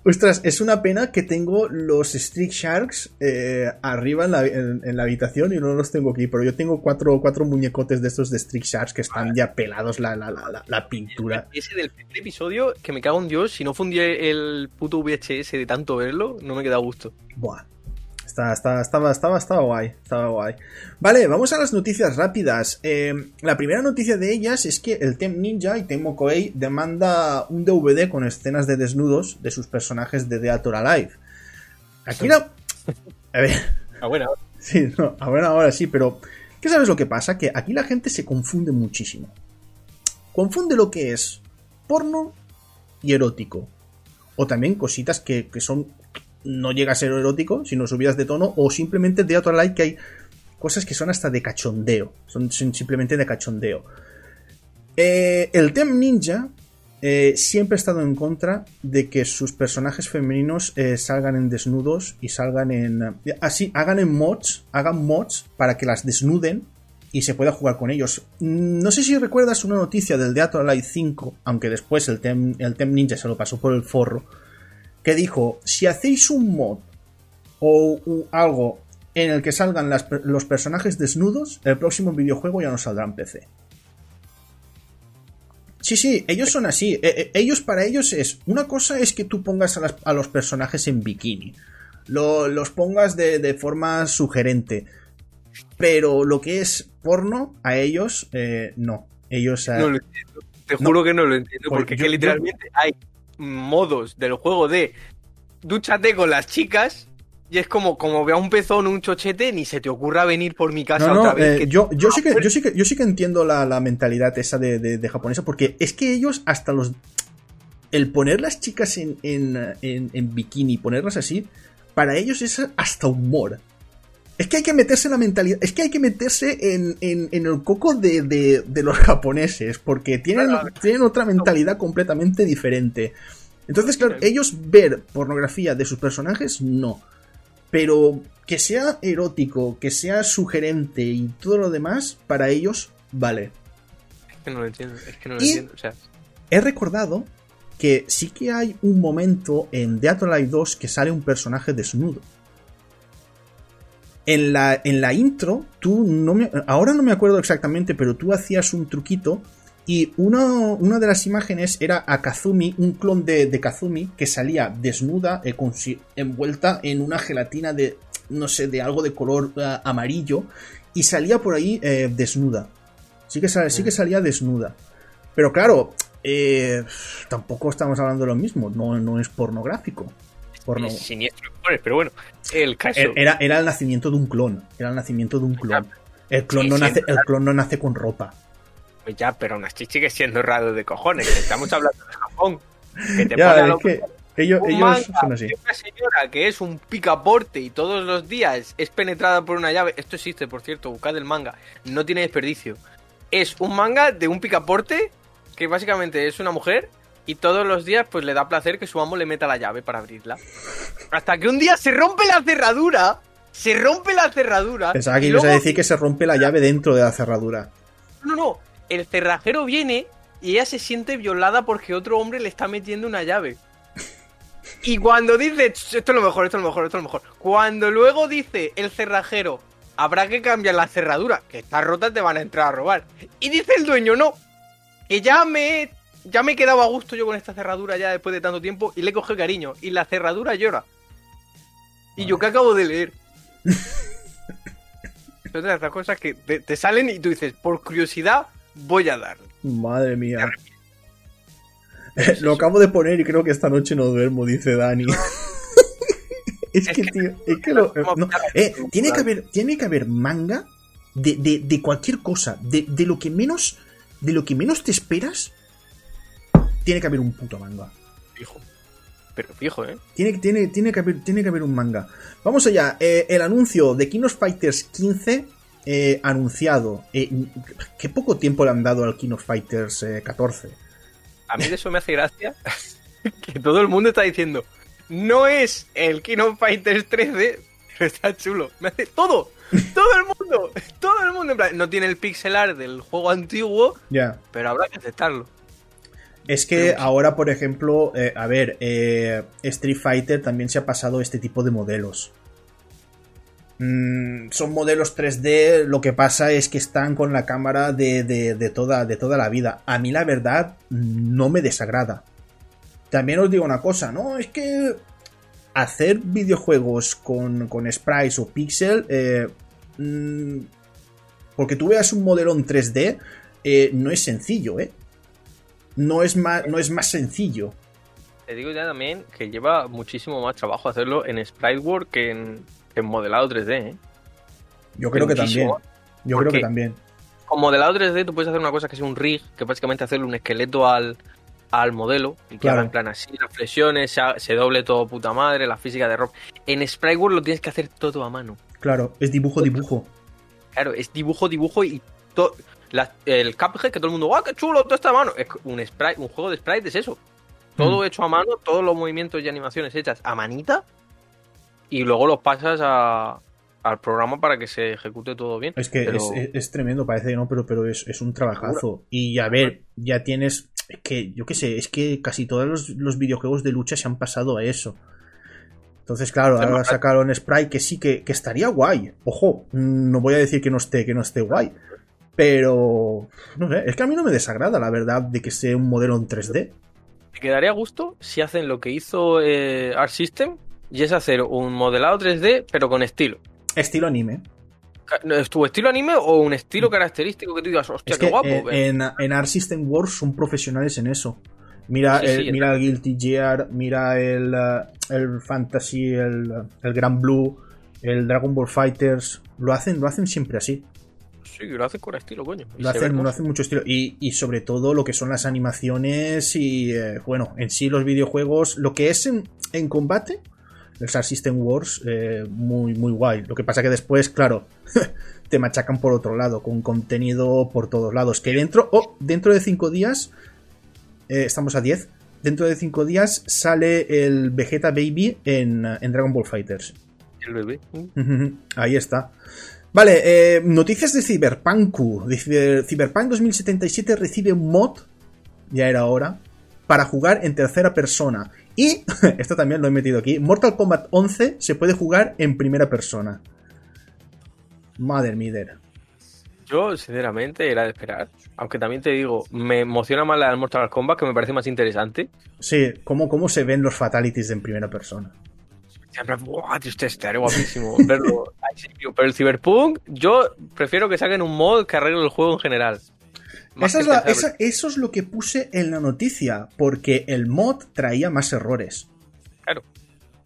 Ostras, es una pena que tengo los Street Sharks eh, arriba en la, habitación y no los tengo aquí, pero yo tengo cuatro, cuatro muñecotes de estos de Street Sharks que están ya pelados la, la, pintura.
Ese del primer episodio, que me cago en Dios, si no fundí el puto VHS de tanto verlo, no me queda gusto.
Buah, estaba, estaba, estaba guay, estaba guay. Vale, vamos a las noticias rápidas. Eh, la primera noticia de ellas es que el Tem Ninja y Temo Koei demanda un DVD con escenas de desnudos de sus personajes de Deator Alive. Aquí la... A ver...
A buena hora.
Sí, no, a buena hora sí, pero... ¿Qué sabes lo que pasa? Que aquí la gente se confunde muchísimo. Confunde lo que es porno y erótico. O también cositas que, que son no llega a ser erótico, sino subidas de tono, o simplemente de otro like que hay cosas que son hasta de cachondeo, son, simplemente de cachondeo. Eh, el Tem Ninja eh, siempre ha estado en contra de que sus personajes femeninos eh, salgan en desnudos y salgan en. Así, hagan en mods, hagan mods para que las desnuden y se pueda jugar con ellos. Mm, no sé si recuerdas una noticia del Death Alive 5, aunque después el el Tem Ninja se lo pasó por el forro que dijo, si hacéis un mod o algo en el que salgan los personajes desnudos, el próximo videojuego ya no saldrá en PC. Sí, sí, ellos son así. E, e, ellos para ellos es. Una cosa es que tú pongas a, los personajes en bikini. los pongas de, forma sugerente. Pero lo que es porno, a ellos, eh, no. Ellos.
no lo entiendo. Te juro que no lo entiendo. Porque, literalmente hay modos del juego de dúchate con las chicas y es como, como vea un pezón, un chochete, ni se te ocurra venir por mi casa otra vez.
Eh, yo, yo, sí que, yo, sí que, yo sí que entiendo la, mentalidad esa de, de, japonesa, porque es que ellos hasta los... El poner las chicas en, en, en, bikini, ponerlas así, para ellos es hasta humor. Es que hay que meterse en la mentalidad, es que hay que meterse en, en, en el coco de, de, de, los japoneses, porque tienen, tienen otra mentalidad completamente diferente. Entonces, claro, ellos ver pornografía de sus personajes, no. Pero que sea erótico, que sea sugerente y todo lo demás, para ellos, vale.
Es que no lo entiendo, es que no lo entiendo. O sea...
He recordado que sí que hay un momento en Death Alive 2 que sale un personaje desnudo. En la, en la intro, tú no me, ahora no me acuerdo exactamente, pero tú hacías un truquito y una de las imágenes era a Kazumi, un clon de, Kazumi que salía desnuda, eh, envuelta en una gelatina de. no sé, de algo de color eh, amarillo, y salía por ahí eh, desnuda. Sí que, sal- sí que salía desnuda. Pero claro, tampoco estamos hablando de lo mismo, no, no es pornográfico.
Siniestro, pero bueno, el caso.
Er- Era, era el nacimiento de un clon. Era el nacimiento de un clon. El clon,
Sí,
no nace, el clon no nace con ropa.
Ya, pero aún así sigue siendo raro de cojones. Estamos hablando de Japón. Que te
Ya, es que ellos,
un
ellos
manga
son así.
una señora que es un picaporte y todos los días es penetrada por una llave. Esto existe, por cierto, buscad el manga. No tiene desperdicio. Es un manga de un picaporte que básicamente es una mujer y todos los días pues le da placer que su amo le meta la llave para abrirla. Hasta que un día se rompe la cerradura. Se rompe la cerradura.
Pensaba que ibas a decir que se rompe la llave dentro de la cerradura.
No, no. El cerrajero viene y ella se siente violada porque otro hombre le está metiendo una llave. Y cuando dice, "Ch, esto es lo mejor, esto es lo mejor, esto es lo mejor. Cuando luego dice el cerrajero, habrá que cambiar la cerradura, que está rota, te van a entrar a robar. Y dice el dueño, no, que ya me, he- ya me he quedado a gusto yo con esta cerradura ya después de tanto tiempo y le coge cariño. Y la cerradura llora. Y yo que acabo de leer. Son de esas cosas que te, te salen y tú dices, por curiosidad, voy a darle.
Madre mía. Lo acabo de poner y creo que esta noche no duermo, dice Dani. es
Es
que,
que-
tío, es que lo. no, eh, tiene que haber, tiene que haber manga de, de- de cualquier cosa, de, de lo que menos, de lo que menos te esperas. Tiene que haber un puto manga.
Fijo. Pero fijo, ¿eh?
Tiene, tiene, tiene, que haber, tiene que haber un manga. Vamos allá. eh, el anuncio de King of Fighters 15 eh, anunciado. Eh, qué poco tiempo le han dado al King of Fighters eh, 14.
A mí de eso me hace gracia que todo el mundo está diciendo, no es el King of Fighters 13, pero está chulo. Me hace todo, todo el mundo, todo el mundo. en plan, no tiene el pixel art del juego antiguo,
Ya.
pero habrá que aceptarlo.
Es que ahora, por ejemplo, eh, a ver, eh, Street Fighter también se ha pasado este tipo de modelos. Mm, son modelos 3D, lo que pasa es que están con la cámara de, de- de toda, de toda la vida. A mí la verdad no me desagrada. También os digo una cosa, ¿no? Es que hacer videojuegos con, con sprites o pixel, eh, mm, porque tú veas un modelo en 3D, eh, no es sencillo, ¿eh? No es más, no es más sencillo.
Te digo ya también que lleva muchísimo más trabajo hacerlo en Sprite World que en, en modelado 3D, ¿eh?
Yo creo que también. Yo
¿Por
creo que también.
Con modelado 3D tú puedes hacer una cosa que es un rig, que básicamente hacerle un esqueleto al, al modelo y que
Claro.
haga en plan así las flexiones, se, se doble todo puta madre, la física de Rob. En Sprite World lo tienes que hacer todo a mano.
Claro, es dibujo, dibujo.
Claro, es dibujo, dibujo y to- la- el Cuphead que todo el mundo, ¡ah, qué chulo! Todo está a mano. Es un, sprite, un juego de sprite es eso. Todo
Mm.
hecho a mano, todos los movimientos y animaciones hechas a manita y luego los pasas a- al programa para que se ejecute todo bien.
Es que
Pero-
es, es- es tremendo, parece que no, pero, pero es, es un trabajazo. Y a ver, ya tienes. Es que, yo qué sé, es que casi todos los, los videojuegos de lucha se han pasado a eso. Entonces, claro, ahora sacaron Sprite que sí que, que estaría guay. Ojo, no voy a decir que no esté, que no esté guay. Pero. No sé, es que a mí no me desagrada, la verdad, de que sea un modelo en 3D.
Me quedaría a gusto si hacen lo que hizo eh, Art System y es hacer un modelado 3D pero con estilo.
Estilo anime.
¿Es tu estilo anime o un estilo característico que tú digas, hostia,
Es
qué guapo?
eh, en, en Art System Wars son profesionales en eso. Mira,
Sí,
el,
sí,
mira el Guilty Gear, mira el, eh, el Fantasy, el, el Grand Blue, el Dragon Ball Fighters. Lo hacen, lo hacen siempre así.
Sí, lo hacen con estilo, coño. Y
Lo hacen, lo hacen mucho estilo. Y, y sobre todo lo que son las animaciones y, eh, bueno, en sí los videojuegos. Lo que es en, en combate, el Star System Wars, eh, muy, muy guay. Lo que pasa que después, claro, te machacan por otro lado, con contenido por todos lados. Que dentro, oh, dentro de 5 días, eh, estamos a 10. Dentro de 5 días sale el Vegeta Baby en, en Dragon Ball Fighters.
El bebé.
Ahí está. Vale, eh, noticias de Cyberpunk. Dice, Cyberpunk 2077 recibe un mod, ya era hora, para jugar en tercera persona. Y, esto también lo he metido aquí, Mortal Kombat 11 se puede jugar en primera persona. Madre mía.
Yo, sinceramente, era de esperar. Aunque también te digo, me emociona más la del Mortal Kombat, que me parece más interesante.
Sí, ¿cómo, cómo se ven los fatalities en primera persona.
Buah, tío, este estaría guapísimo verlo. Pero el Cyberpunk, yo prefiero que saquen un mod que arregle el juego en general.
Esa es la, esa, eso es lo que puse en la noticia, porque el mod traía más errores.
Claro,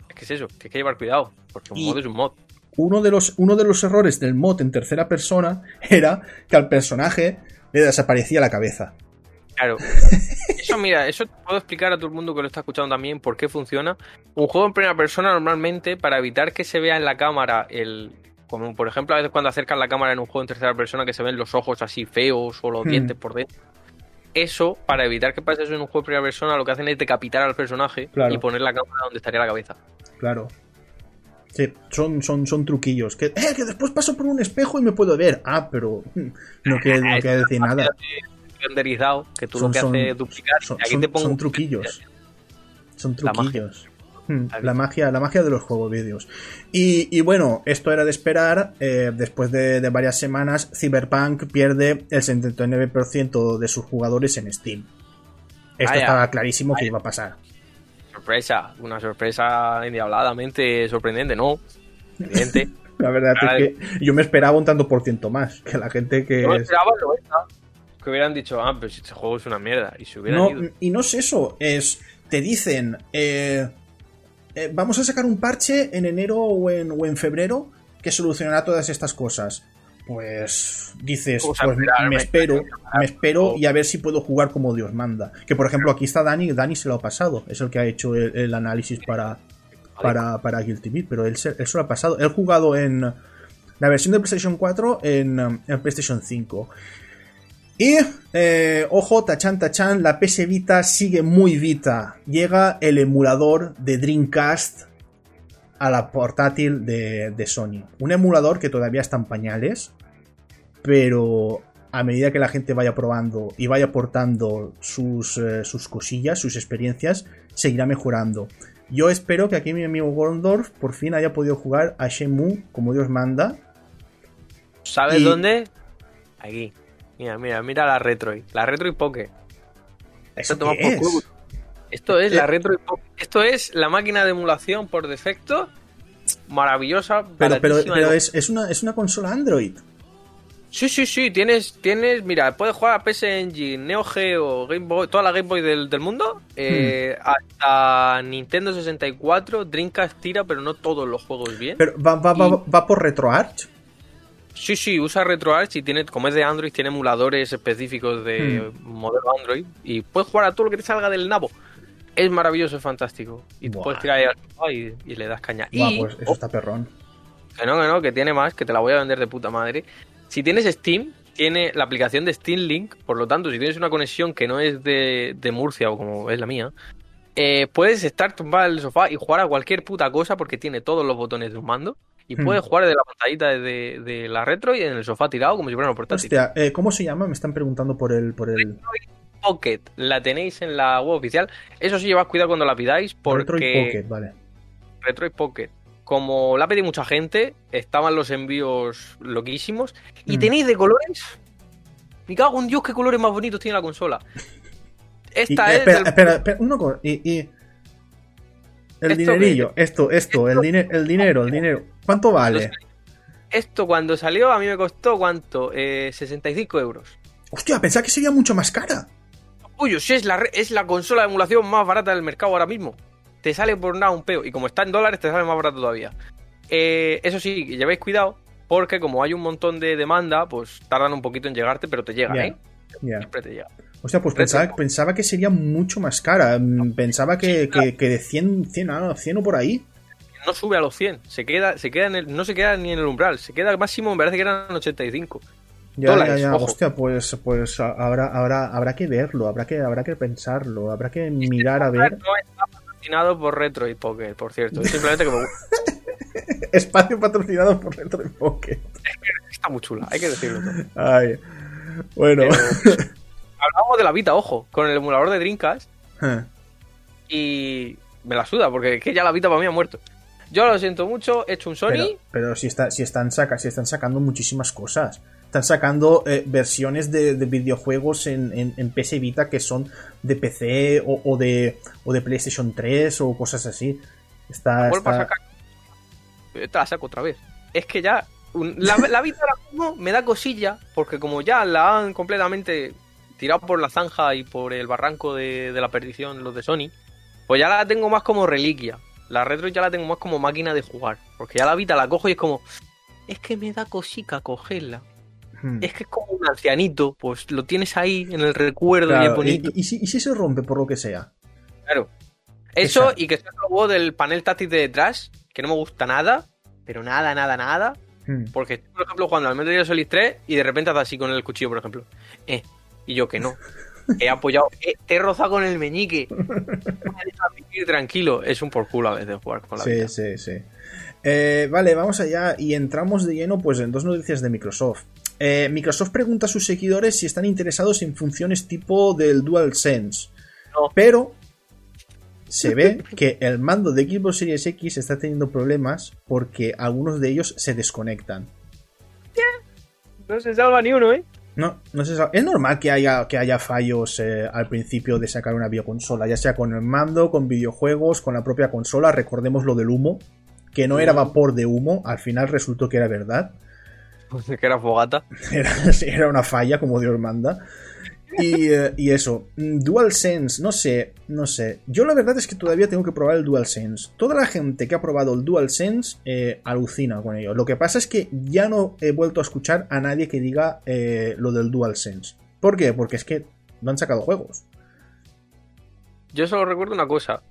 es que es eso, que hay que llevar cuidado, porque un
Y-
mod es un mod.
Uno de, los, uno de los errores del mod en tercera persona era que al personaje le desaparecía la cabeza.
Claro. Eso, mira, eso te puedo explicar a todo el mundo que lo está escuchando también por qué funciona. Un juego en primera persona normalmente, para evitar que se vea en la cámara el... Como por ejemplo a veces cuando acercan la cámara en un juego en tercera persona que se ven los ojos así feos o los
Hmm.
dientes por dentro. Eso, para evitar que pase eso en un juego en primera persona, lo que hacen es decapitar al personaje
Claro.
y poner la cámara donde estaría la cabeza.
Claro. Sí, son, son, son truquillos. Que, eh, que después paso por un espejo y me puedo ver. Ah, pero mm, no quiere, no quiere decir nada.
Renderizado, que tú
Son-
lo que
son-
haces es duplicar
Son,
aquí te pongo
son truquillos. Son
La magia.
truquillos. Hmm,
¿Has
La magia, la magia de los juegos vídeos. Y, y bueno, esto era de esperar. eh, después de, de varias semanas, Cyberpunk pierde el 79% de sus jugadores en Steam. Esto
Vaya.
estaba clarísimo que iba a pasar.
Sorpresa, una sorpresa endiabladamente sorprendente, ¿no? Evidente.
La verdad es que yo me esperaba un tanto por ciento más. Que la gente que.
Yo me esperaba que hubieran dicho, ah, pero si este juego es una mierda, y se hubieran
No,
ido.
y no es eso, es. Te dicen. eh, eh, vamos a sacar un parche en enero o en, o en febrero que solucionará todas estas cosas. Pues dices, pues me-
esperar,
me
me-
espero, me espero y a ver si puedo jugar como Dios manda. Que por ejemplo aquí está Dani, Dani se lo ha pasado, es el que ha hecho el, el análisis para, para, para Guilty Beat, pero él se, él se lo ha pasado. Él ha jugado en la versión de PlayStation 4 en, en PlayStation 5. Y, eh, ojo, tachan, tachan, la PS Vita sigue muy Vita. Llega el emulador de Dreamcast a la portátil de, de Sony. Un emulador que todavía está en pañales, pero a medida que la gente vaya probando y vaya aportando sus, eh, sus cosillas, sus experiencias, seguirá mejorando. Yo espero que aquí mi amigo Gondorf por fin haya podido jugar a Shenmue como Dios manda.
¿Sabes
y-
dónde? Aquí. Mira, mira, mira la Retroid. La Retroid Pocket.
¿Eso qué
por
es?
Esto es la Retroid Pocket. Esto es la máquina de emulación por defecto. Maravillosa.
Pero, pero, es, es una, es una consola Android.
Sí, sí, sí, tienes, tienes, mira, puedes jugar a PS Engine, Neo Geo, Game Boy, toda la Game Boy del, del mundo, eh,
Hmm.
hasta Nintendo 64, Dreamcast tira, pero no todos los juegos bien.
Pero va, va, va, va por RetroArch.
Sí, sí, usa RetroArch y tiene, como es de Android, tiene emuladores específicos de
Hmm.
modelo Android y puedes jugar a todo lo que te salga del nabo. Es maravilloso, es fantástico. Y tú puedes tirar ahí al sofá y, y le das caña.
Buah,
y,
pues eso está perrón.
Que no, que no, que tiene más, que te la voy a vender de puta madre. Si tienes Steam, tiene la aplicación de Steam Link, por lo tanto, si tienes una conexión que no es de, de Murcia o como es la mía, eh, puedes estar tumbado en el sofá y jugar a cualquier puta cosa porque tiene todos los botones de un mando. Y
Hmm.
puedes jugar desde la pantallita de, de la retro y en el sofá tirado como si fuera una portátil.
Hostia, eh, ¿cómo se llama? Me están preguntando por el. Por el
Pocket, la tenéis en la web oficial. Eso sí, llevad cuidado cuando la pidáis porque...
Retroid Pocket, vale.
Retroid Pocket. Como la ha pedido mucha gente, estaban los envíos loquísimos. Y
Mm.
tenéis de colores. Me cago en Dios, qué colores más bonitos tiene la consola. Esta
eh,
es.
espera,
del-
espera, espera, una cosa. Y, y- el
¿Esto
dinerillo, esto, esto, el, dine- el dinero, el dinero. ¿Cuánto vale?
Esto cuando salió a mí me costó cuánto? Eh, 65 euros.
Hostia, pensaba que sería mucho más cara.
Uy, si es la, es la consola de emulación más barata del mercado ahora mismo. Te sale por nada un peo. Y como está en dólares, te sale más barato todavía. Eh, eso sí, llevéis cuidado. Porque como hay un montón de demanda, pues tardan un poquito en llegarte, pero te llegan,
Ya,
¿eh? Siempre te llega.
Hostia, pues pensaba, pensaba que sería mucho más cara. Mm, Pensaba que, que, que de 100, 100, ah, 100 o por ahí.
No sube a los 100, se queda, se queda en el, no se queda ni en el umbral, se queda máximo, me parece que eran 85.
Ya,
Dólares,
ya, ya. Hostia, pues, pues habrá, habrá, habrá que verlo, habrá que, habrá que pensarlo, habrá que mirar a ver.
No está patrocinado por Retroid Pocket, por cierto, es simplemente que me gusta,
Espacio patrocinado por Retro Pocket.
está muy chula, hay que decirlo todo.
Ay. Bueno.
Pero- Hablábamos de la Vita, ojo, con el emulador de Dreamcast
Eh,
y me la suda, porque es que ya la Vita para mí ha muerto. Yo lo siento mucho, he hecho un Sony,
pero, pero si, está, si, están saca, si están sacando muchísimas cosas. Están sacando eh, versiones de, de videojuegos en, en, en PS Vita que son de PC o, o de, o de PlayStation 3 o cosas así. Está, está-
sacar te la saco otra vez. Es que ya, la, la vida ahora mismo me da cosilla, porque como ya la han completamente tirado por la zanja y por el barranco de, de la perdición los de Sony, pues ya la tengo más como reliquia. La retro ya la tengo más como máquina de jugar, porque ya la Vita la cojo y es como, es que me da cosica cogerla.
Hmm.
Es que es como un ancianito, pues lo tienes ahí en el recuerdo y es bonito.
y, y si, y si se rompe por lo que sea?
Claro. Eso
Exacto.
y que sea el robot del panel táctil de detrás, que no me gusta nada, pero nada, nada, nada.
Hmm.
Porque estoy, por ejemplo, jugando al Metal Gear Solid 3 y de repente hace así con el cuchillo, por ejemplo. Eh, y yo que no. He apoyado, eh, te he rozado con el meñique. Tranquilo. Es un por culo a veces jugar con la
Sí,
vida.
sí, sí. Eh, vale, vamos allá y entramos de lleno pues en dos noticias de Microsoft. Eh, Microsoft pregunta a sus seguidores si están interesados en funciones tipo del DualSense.
No.
Pero se ve que el mando de Xbox Series X está teniendo problemas porque algunos de ellos se desconectan.
No se salva ni uno, ¿eh?
No, no sé, es normal que haya, que haya fallos eh, al principio de sacar una videoconsola, ya sea con el mando, con videojuegos, con la propia consola. Recordemos lo del humo, que no era vapor de humo, al final resultó que era verdad.
que era fogata.
Era una falla, como Dios manda. Y, eh, y eso, mm, DualSense, no sé, no sé. Yo la verdad es que todavía tengo que probar el DualSense. Toda la gente que ha probado el DualSense eh, alucina con ello. Lo que pasa es que ya no he vuelto a escuchar a nadie que diga eh, lo del DualSense. ¿Por qué? Porque es que no han sacado juegos.
Yo solo recuerdo una cosa.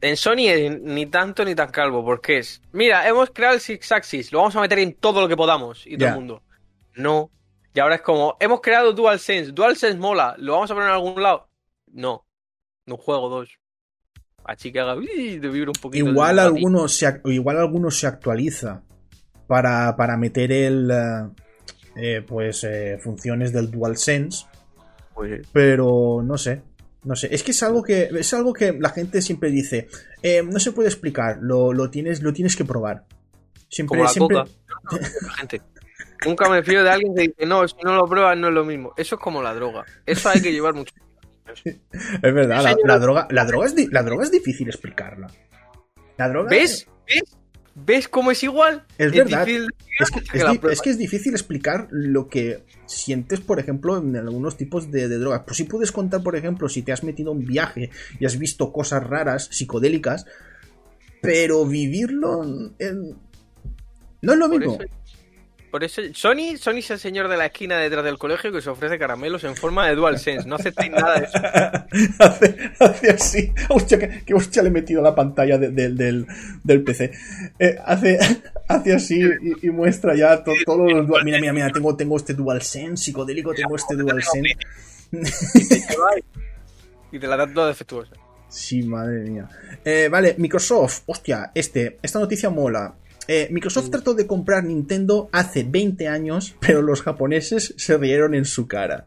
En Sony es ni tanto ni tan calvo, porque es, mira, hemos creado el Six Axis, lo vamos a meter en todo lo que podamos y todo el mundo. No. Y ahora es como, hemos creado DualSense, DualSense mola, lo vamos a poner en algún lado. No. No juego dos. Así que haga uy, de vibra un poquito.
Igual alguno, se, igual alguno se actualiza para, para meter el... eh, eh, pues eh, funciones del DualSense
Pues,
pero no sé. No sé, es que es algo que es algo que la gente siempre dice. eh, no se puede explicar, lo, lo tienes lo tienes que probar. Siempre,
como la
siempre-
coca. No, no, gente. Nunca me fío de alguien que dice, no, si no lo pruebas no es lo mismo. Eso es como la droga. Eso hay que llevar mucho.
Es verdad, la, la droga, la droga es la droga es difícil explicarla. La droga
¿Ves? ¿Ves? ¿Ves cómo es igual?
Es verdad.
difícil
Es que, es es que es difícil explicar lo que sientes, por ejemplo, en algunos tipos de, de drogas. Pues sí puedes contar, por ejemplo, si te has metido en un viaje y has visto cosas raras, psicodélicas, pero vivirlo en- no es lo mismo.
eso, por eso, Sony, Sony es el señor de la esquina detrás del colegio que se ofrece caramelos en forma de DualSense. No aceptéis nada de eso.
hace, hace así. Hostia, que, que hostia le he metido a la pantalla de- de- del, del PC. Eh, hace, hace así y, y muestra ya to- todos los dual. Mira, mira, mira, tengo, tengo este DualSense psicodélico, tengo este DualSense.
Y te la dan toda defectuosa.
Sí, madre mía. Eh, vale, Microsoft, hostia, este, esta noticia mola. Eh, Microsoft trató de comprar Nintendo hace 20 años, pero los japoneses se rieron en su cara.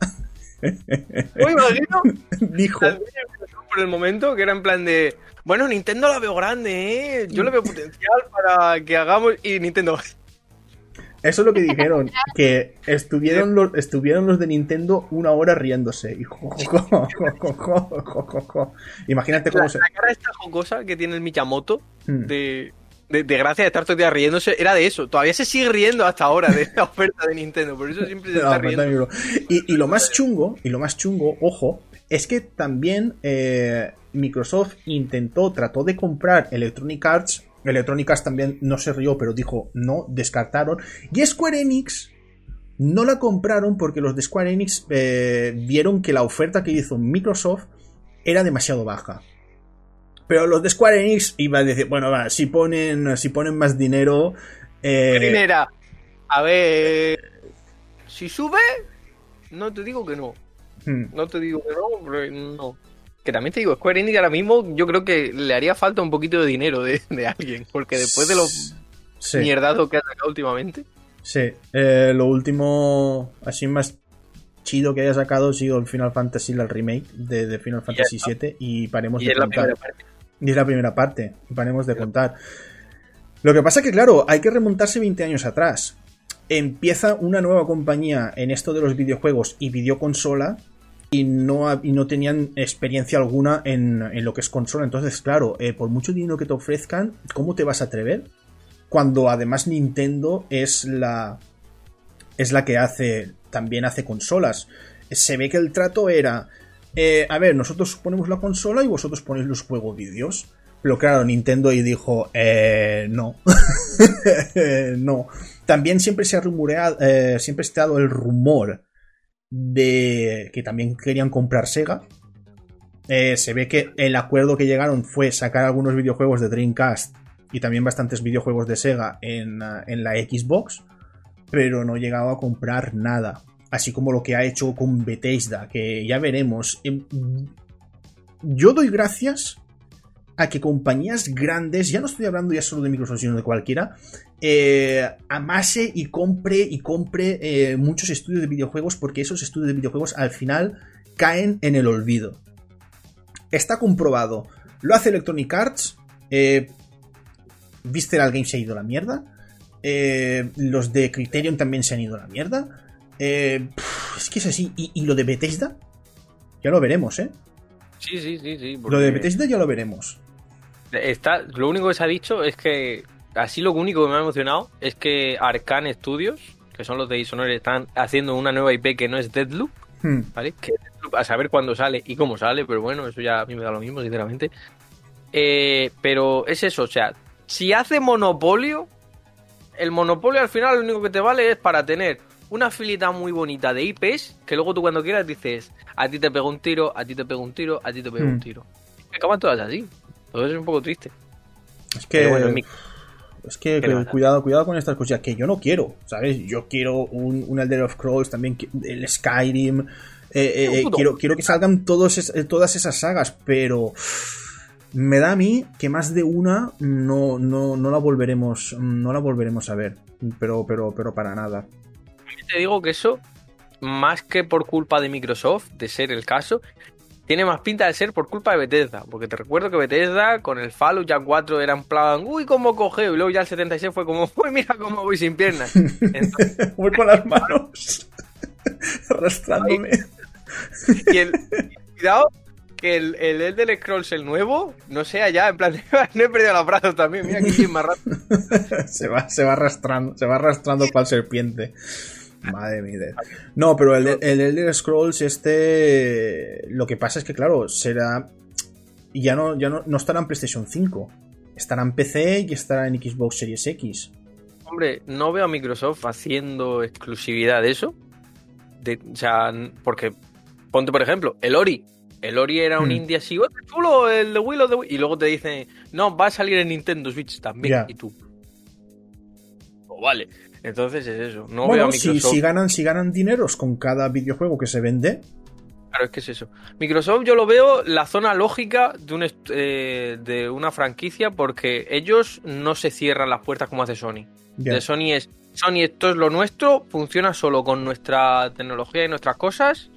Me imagino
Dijo,
por el momento que era en plan de. Bueno, Nintendo la veo grande, ¿eh? Yo le veo potencial para que hagamos. Y Nintendo.
Eso es lo que dijeron, que estuvieron los, estuvieron los de Nintendo una hora riéndose. Y jo, jo, jo, jo, jo, jo, jo, jo. Imagínate
La,
cómo se...
la cara esta jocosa que tiene el Miyamoto
Hmm.
de, de, de gracia de estar todo el día riéndose era de eso. Todavía se sigue riendo hasta ahora de la oferta de Nintendo. Por eso siempre se
No,
está
pero
riendo.
y lo más chungo, y lo más chungo, ojo, es que también eh, Microsoft intentó, trató de comprar Electronic Arts. Electronic Arts también no se rió, pero dijo no, descartaron. Y Square Enix no la compraron porque los de Square Enix eh, vieron que la oferta que hizo Microsoft era demasiado baja. Pero los de Square Enix iban a decir, bueno, va, si ponen, si ponen más dinero. eh,
Primera, a ver. Si sube, no te digo que no.
hmm,
No te digo que no, pero no. Que también te digo, Square Enix ahora mismo yo creo que le haría falta un poquito de dinero de, de alguien. Porque después de los
sí.
mierdazos que ha sacado últimamente.
Sí, eh, lo último así más chido que haya sacado ha sido el Final Fantasy, el remake de, de Final Fantasy VII y paremos
Y
de
la
contar.
parte.
Y es la primera parte, paremos de contar. Lo que pasa que, claro, hay que remontarse 20 años atrás. Empieza una nueva compañía en esto de los videojuegos y videoconsola y no, y no tenían experiencia alguna en, en lo que es consola. Entonces, claro, eh, por mucho dinero que te ofrezcan, ¿cómo te vas a atrever? cuando además Nintendo es la es la que hace también hace consolas. Se ve que el trato era eh, a ver, nosotros ponemos la consola y vosotros ponéis los juegos vídeos. Pero claro, Nintendo ahí dijo, eh, no. no. También siempre se ha rumoreado, eh, siempre ha estado el rumor de que también querían comprar Sega. Eh, se ve que el acuerdo que llegaron fue sacar algunos videojuegos de Dreamcast y también bastantes videojuegos de Sega en, en la Xbox, pero no llegaba a comprar nada. Así como lo que ha hecho con Bethesda, que ya veremos. Em, Yo doy gracias a que compañías grandes, ya no estoy hablando ya solo de Microsoft, sino de cualquiera, eh, amase y compre y compre eh, muchos estudios de videojuegos, porque esos estudios de videojuegos al final caen en el olvido. Está comprobado. Lo hace Electronic Arts. Eh, Visceral Games se ha ido a la mierda. Eh, los de Criterion también se han ido a la mierda. Eh, es que es así. ¿Y, ¿Y, lo de Bethesda? Ya lo veremos, ¿eh?
Sí, sí, sí, sí.
Lo de Bethesda ya lo veremos.
Está, lo único que se ha dicho es que. Así lo único que me ha emocionado es que Arcane Studios, que son los de Dishonored, están haciendo una nueva IP que no es Deadloop.
Hmm.
¿Vale? Que a saber cuándo sale y cómo sale, pero bueno, eso ya a mí me da lo mismo, sinceramente. Eh, pero es eso, o sea, si hace monopolio, el monopolio al final lo único que te vale es para tener una filita muy bonita de IPs que luego tú cuando quieras dices, a ti te pego un tiro, a ti te pego un tiro, a ti te pego
Hmm.
un tiro. Y acaban todas así. Todo es un poco triste.
Es que.
Pero bueno, en mi-
Es que,
¿Qué le
que
vas a
cuidado, cuidado con estas cosas que yo no quiero, ¿sabes? Yo quiero un, un Elder of Scrolls, también el Skyrim, eh, eh, eh, quiero, quiero que salgan todos todas esas sagas, pero me da a mí que más de una no, no, no la volveremos no la volveremos a ver, pero, pero, pero para nada.
Te digo que eso, más que por culpa de Microsoft, de ser el caso, tiene más pinta de ser por culpa de Bethesda. Porque te recuerdo que Bethesda con el Fallout ya 4 era en plan, uy, cómo cogeo. Y luego ya el 76 fue como, uy, mira cómo voy sin piernas. Entonces,
Voy con las manos arrastrándome.
y el, cuidado que el, el Elder Scrolls, el nuevo, no sea ya, en plan, no he perdido los brazos también. Mira que más rápido.
se va, se va arrastrando, se va arrastrando cual serpiente. Madre mía. No, pero el, el Elder Scrolls, este. Lo que pasa es que, claro, será. Ya no, ya no, no estará en PlayStation 5. Estará en PC y estará en Xbox Series X.
Hombre, no veo a Microsoft haciendo exclusividad de eso. De, o sea, porque ponte por ejemplo, el Ori. El Ori era un
Hmm.
indie así, ¡oh, chulo! El de Will of the Wi-". Y luego te dicen, no, va a salir en Nintendo Switch también. Y tú. Oh, vale. Entonces es eso. No veo a
bueno, si, ganan, si ganan dineros con cada videojuego que se vende.
Claro, es que es eso. Microsoft yo lo veo la zona lógica de, un eh, de una franquicia porque ellos no se cierran las puertas como hace Sony. De Sony es, Sony esto es lo nuestro, funciona solo con nuestra tecnología y nuestras cosas,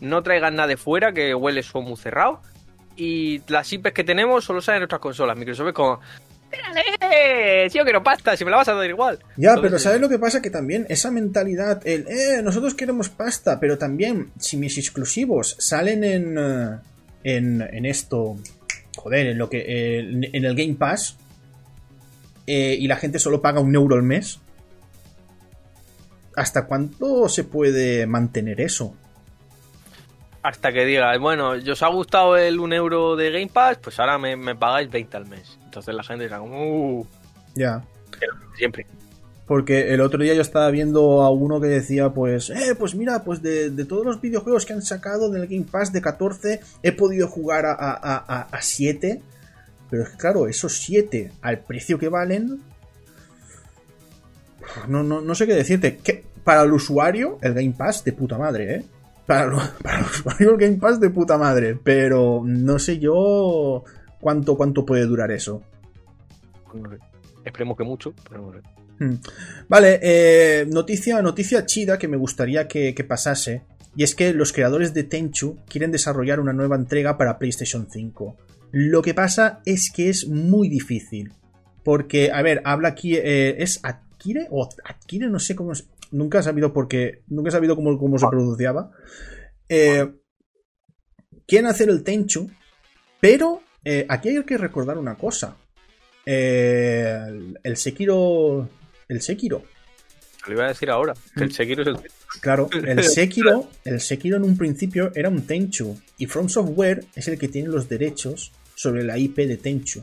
no traigan nada de fuera que huele eso muy cerrado y las IPs que tenemos solo salen en nuestras consolas. Microsoft es como, ¡Espérale! Si yo quiero pasta, si me la vas a dar igual.
Ya,
Entonces,
pero ¿sabes lo que pasa? Que también esa mentalidad, el, eh, nosotros queremos pasta, pero también si mis exclusivos salen en, eh, en, en esto, joder, en, lo que, eh, en, en el Game Pass, eh, y la gente solo paga un euro al mes, ¿hasta cuánto se puede mantener eso?
Hasta que digas, bueno, yo os ha gustado el 1 euro de Game Pass, pues ahora me, me pagáis 20 al mes. Entonces la gente dirá, como, uh,
Ya.
siempre.
Porque el otro día yo estaba viendo a uno que decía, pues, eh, pues mira, pues de, de todos los videojuegos que han sacado del Game Pass de 14, he podido jugar a, a, a, a 7. Pero es que claro, esos 7 al precio que valen... No, no, no sé qué decirte. Que para el usuario, el Game Pass de puta madre, ¿eh? Para, lo- para el usuario, el Game Pass de puta madre. Pero no sé yo cuánto, cuánto puede durar eso.
Esperemos que mucho, pero no sé.
Hmm. Vale, eh, noticia, noticia chida que me gustaría que, que pasase. Y es que los creadores de Tenchu quieren desarrollar una nueva entrega para PlayStation 5. Lo que pasa es que es muy difícil. Porque, a ver, habla aquí. eh, ¿Es Adkire? O Adkire, no sé cómo es. Nunca he sabido por qué. Nunca he sabido cómo, cómo se pronunciaba. Eh, quieren hacer el Tenchu. Pero eh, aquí hay que recordar una cosa. eh, el, Sekiro. El Sekiro.
Lo iba a decir ahora. Que el Sekiro es el.
Claro, el Sekiro, el Sekiro en un principio era un Tenchu. Y From Software es el que tiene los derechos sobre la IP de Tenchu.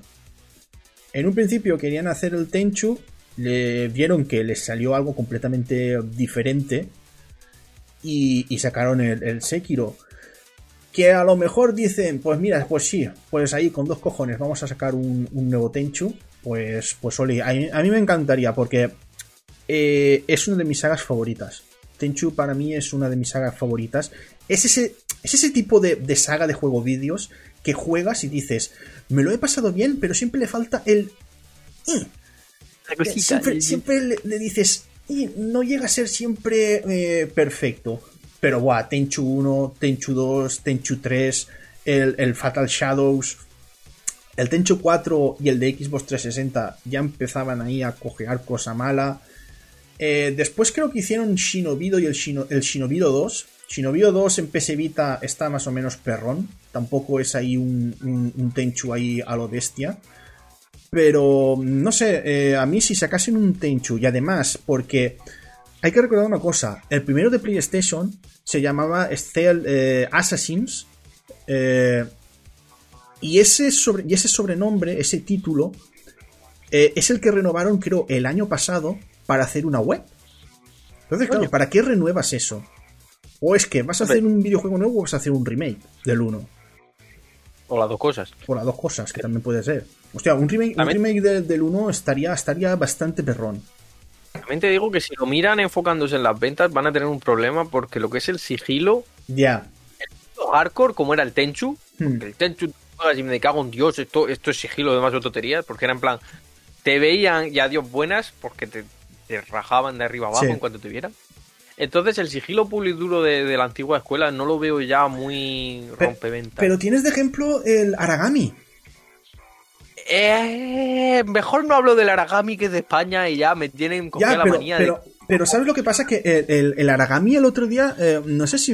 En un principio querían hacer el Tenchu, le vieron que les salió algo completamente diferente y, y sacaron el, el Sekiro. Que a lo mejor dicen, pues mira, pues sí, pues ahí con dos cojones vamos a sacar un, un nuevo Tenchu. Pues, pues Oli, a, mí- a mí me encantaría porque eh, es una de mis sagas favoritas. Tenchu para mí es una de mis sagas favoritas. Es ese, es ese tipo de, de saga de juego vídeos que juegas y dices, me lo he pasado bien, pero siempre le falta el... "y". Siempre, siempre le, le dices, y no llega a ser siempre eh, perfecto. Pero buah, Tenchu 1, Tenchu 2, Tenchu 3, el, el Fatal Shadows, el Tenchu 4 y el de Xbox 360 ya empezaban ahí a cojear cosa mala. Eh, después creo que hicieron Shinobido y el, Shino, Shinobido 2. Shinobido 2 en PS Vita está más o menos perrón. Tampoco es ahí un, un- un Tenchu ahí a lo bestia. Pero no sé, eh, a mí si sacasen un Tenchu y además porque hay que recordar una cosa, el primero de PlayStation se llamaba Steel eh, Assassins eh, y, ese sobre, y ese sobrenombre, ese título, eh, es el que renovaron creo el año pasado para hacer una web. Entonces, claro. ¿para qué renuevas eso? O es que vas a hacer un videojuego nuevo o vas a hacer un remake del 1.
O las dos cosas.
O las dos cosas, que también puede ser. Hostia, un remake, un remake del, del 1 estaría, estaría bastante perrón.
También te digo que si lo miran enfocándose en las ventas, van a tener un problema porque lo que es el sigilo,
Ya.
hardcore, como era el Tenchu,
Hmm.
el Tenchu, y me cago en Dios, esto, esto es sigilo, de tonterías, porque era en plan, te veían y adiós buenas, porque te, te rajaban de arriba abajo
Sí.
en cuanto te vieran. Entonces el sigilo puro y duro de, de la antigua escuela no lo veo ya muy
Pe-
rompeventas.
Pero tienes de ejemplo el Aragami.
Eh, mejor no hablo del Aragami que es de España y ya me tienen
Ya,
la manía
pero, pero ¿sabes lo que pasa? Que el, el- el Aragami el otro día, eh, no sé si...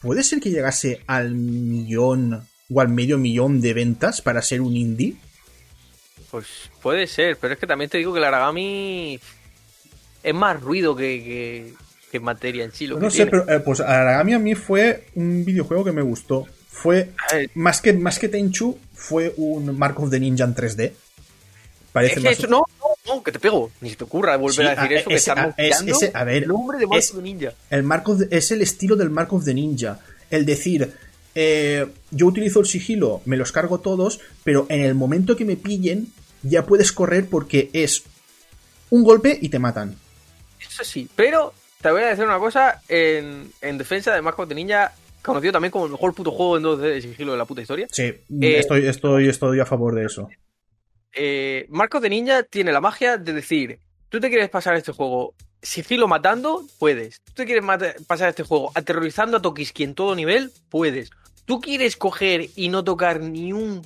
Puede ser que llegase al millón o al medio millón de ventas para ser un indie.
de... Pues puede ser, pero es que también te digo que el Aragami es más ruido que, que, que materia en sí. Lo
no
que
sé,
tiene.
pero eh, pues Aragami a mí fue un videojuego que me gustó. Fue más que, más que Tenchu, fue un Mark of the Ninja en 3D. Parece
es que
más
eso, no, no, no, que te pego. Ni se te ocurra volver
Sí,
a decir
a-
eso, que
ese-
estás
a- es- ese- a ver,
el nombre de Marco
es-
de Ninja.
El Mark of the- es el estilo del Mark of the Ninja. El decir, eh, yo utilizo el sigilo, me los cargo todos, pero en el momento que me pillen, ya puedes correr porque es un golpe y te matan.
Eso sí, pero te voy a decir una cosa en, en defensa de Marco de Ninja, conocido también como el mejor puto juego en 2D de sigilo de la puta historia.
Sí,
Eh,
estoy, estoy, estoy a favor de eso.
eh, Marcos de Ninja tiene la magia de decir, tú te quieres pasar este juego sigilo matando, puedes. Tú te quieres pasar este juego aterrorizando a Tokiski en todo nivel, puedes. Tú quieres coger y no tocar ni un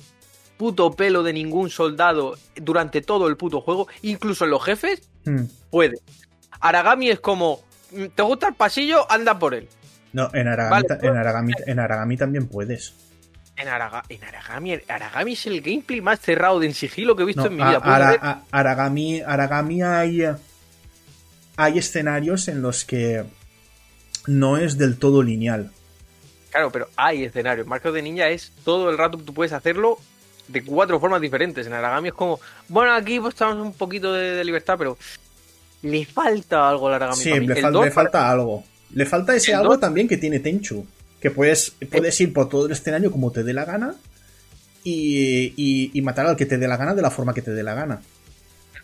puto pelo de ningún soldado durante todo el puto juego, incluso en los jefes,
Hmm.
puedes. Aragami es como, mm, ¿te gusta el pasillo? Anda por él.
No, en Aragami,
Vale,
ta-
pues-
en, Aragami, en Aragami también puedes.
En, Araga- en Aragami, Aragami es el gameplay más cerrado de en sigilo que he visto
No,
en mi
a-
vida.
Aragami, Aragami hay, hay escenarios en los que no es del todo lineal.
Claro, pero hay escenarios. Marcos de Ninja es todo el rato tú puedes hacerlo de cuatro formas diferentes. En Aragami es como, bueno, aquí pues estamos un poquito de, de libertad, pero le falta algo al Aragami.
Sí, le, fal- le falta algo. Le falta ese algo también que tiene Tenchu. Que puedes, puedes ir por todo el escenario como te dé la gana y, y- y matar al que te dé la gana de la forma que te dé la gana.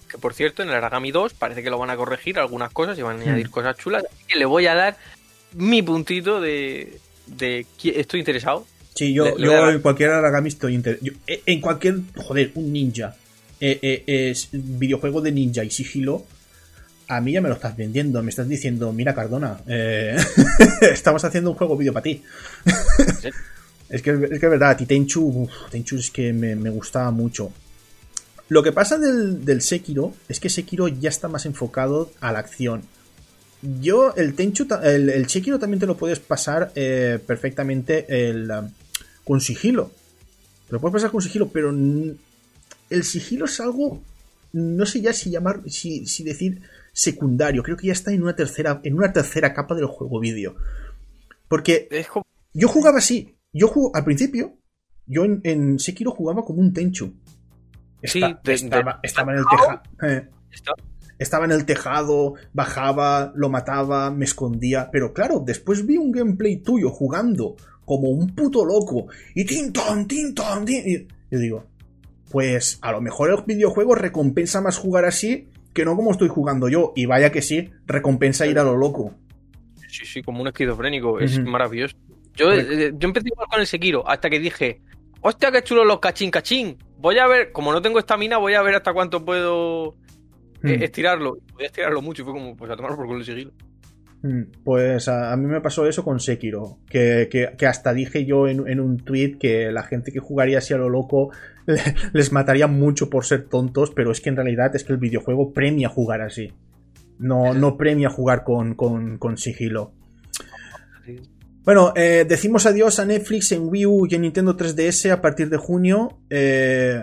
Que por cierto, en el Aragami 2 parece que lo van a corregir algunas cosas y van a añadir
Hmm.
cosas chulas. Así que le voy a dar mi puntito de, de estoy interesado.
Sí, yo,
Le- le
en cualquier Aragami estoy inter- yo- eh, En cualquier. Joder, un ninja. eh, eh, es videojuego de ninja y sigilo. A mí ya me lo estás vendiendo. Me estás diciendo, mira, Cardona, eh, estamos haciendo un juego vídeo para ti.
Sí.
es, que, es que es verdad, a ti Tenchu, uf, Tenchu es que me, me gustaba mucho. Lo que pasa del, del Sekiro es que Sekiro ya está más enfocado a la acción. Yo, el Tenchu, el, el Sekiro también te lo puedes pasar eh, perfectamente el, um, con sigilo. Te lo puedes pasar con sigilo, pero el sigilo es algo, no sé ya si llamar, si, si decir secundario, creo que ya está en una tercera, en una tercera capa del juego vídeo. Porque
Es como-
yo jugaba así, yo jugo, al principio, yo en, en Sekiro jugaba como un Tenchu.
Sí, de-
estaba,
de-
estaba en el tejado.
Está-
estaba en el tejado, bajaba, lo mataba, me escondía. Pero claro, después vi un gameplay tuyo jugando como un puto loco. Y tinton, tinton, tin. Y yo digo, pues a lo mejor el videojuego recompensa más jugar así que no como estoy jugando yo. Y vaya que sí, recompensa ir a lo loco.
Sí, sí, como un esquizofrénico. Es maravilloso. Yo,
Correcto.
eh, yo empecé con el Sekiro hasta que dije, hostia, qué chulo los cachín cachín. Voy a ver, como no tengo estamina, voy a ver hasta cuánto puedo eh, estirarlo. Podía estirarlo mucho y fue como, pues a tomar por culo el Sekiro.
Mm, Pues a, a mí me pasó eso con Sekiro, que, que- que hasta dije yo en, en un tweet que la gente que jugaría así a lo loco le- les mataría mucho por ser tontos, pero es que en realidad es que el videojuego premia jugar así. No, no premia jugar con, con, con sigilo. Bueno, eh, decimos adiós a Netflix en Wii U y en Nintendo 3DS a partir de junio. Eh,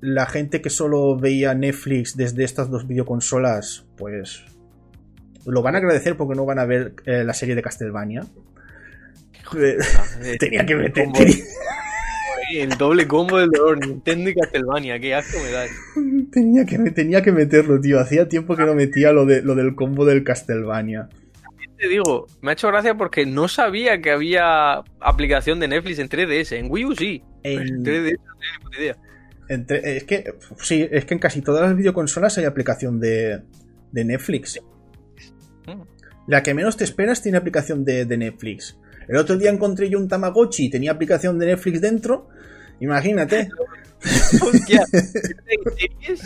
la gente que solo veía Netflix desde estas dos videoconsolas, pues lo van a agradecer porque no van a ver eh, la serie de Castlevania. Eh,
Eh,
tenía que meter.
El doble combo del dolor, Nintendo y Castlevania, qué asco me da.
Tenía que, tenía que meterlo, tío. Hacía tiempo que no metía lo, de, lo del combo del Castlevania.
Te digo, me ha hecho gracia porque no sabía que había aplicación de Netflix en 3DS. En Wii U sí.
En-
En 3DS no tenía ni puta idea.
Entre- es que sí, es que en casi todas las videoconsolas hay aplicación de, de Netflix. La que menos te esperas tiene aplicación de, de Netflix. El otro día encontré yo un Tamagotchi y tenía aplicación de Netflix dentro. Imagínate.
Hostia, series,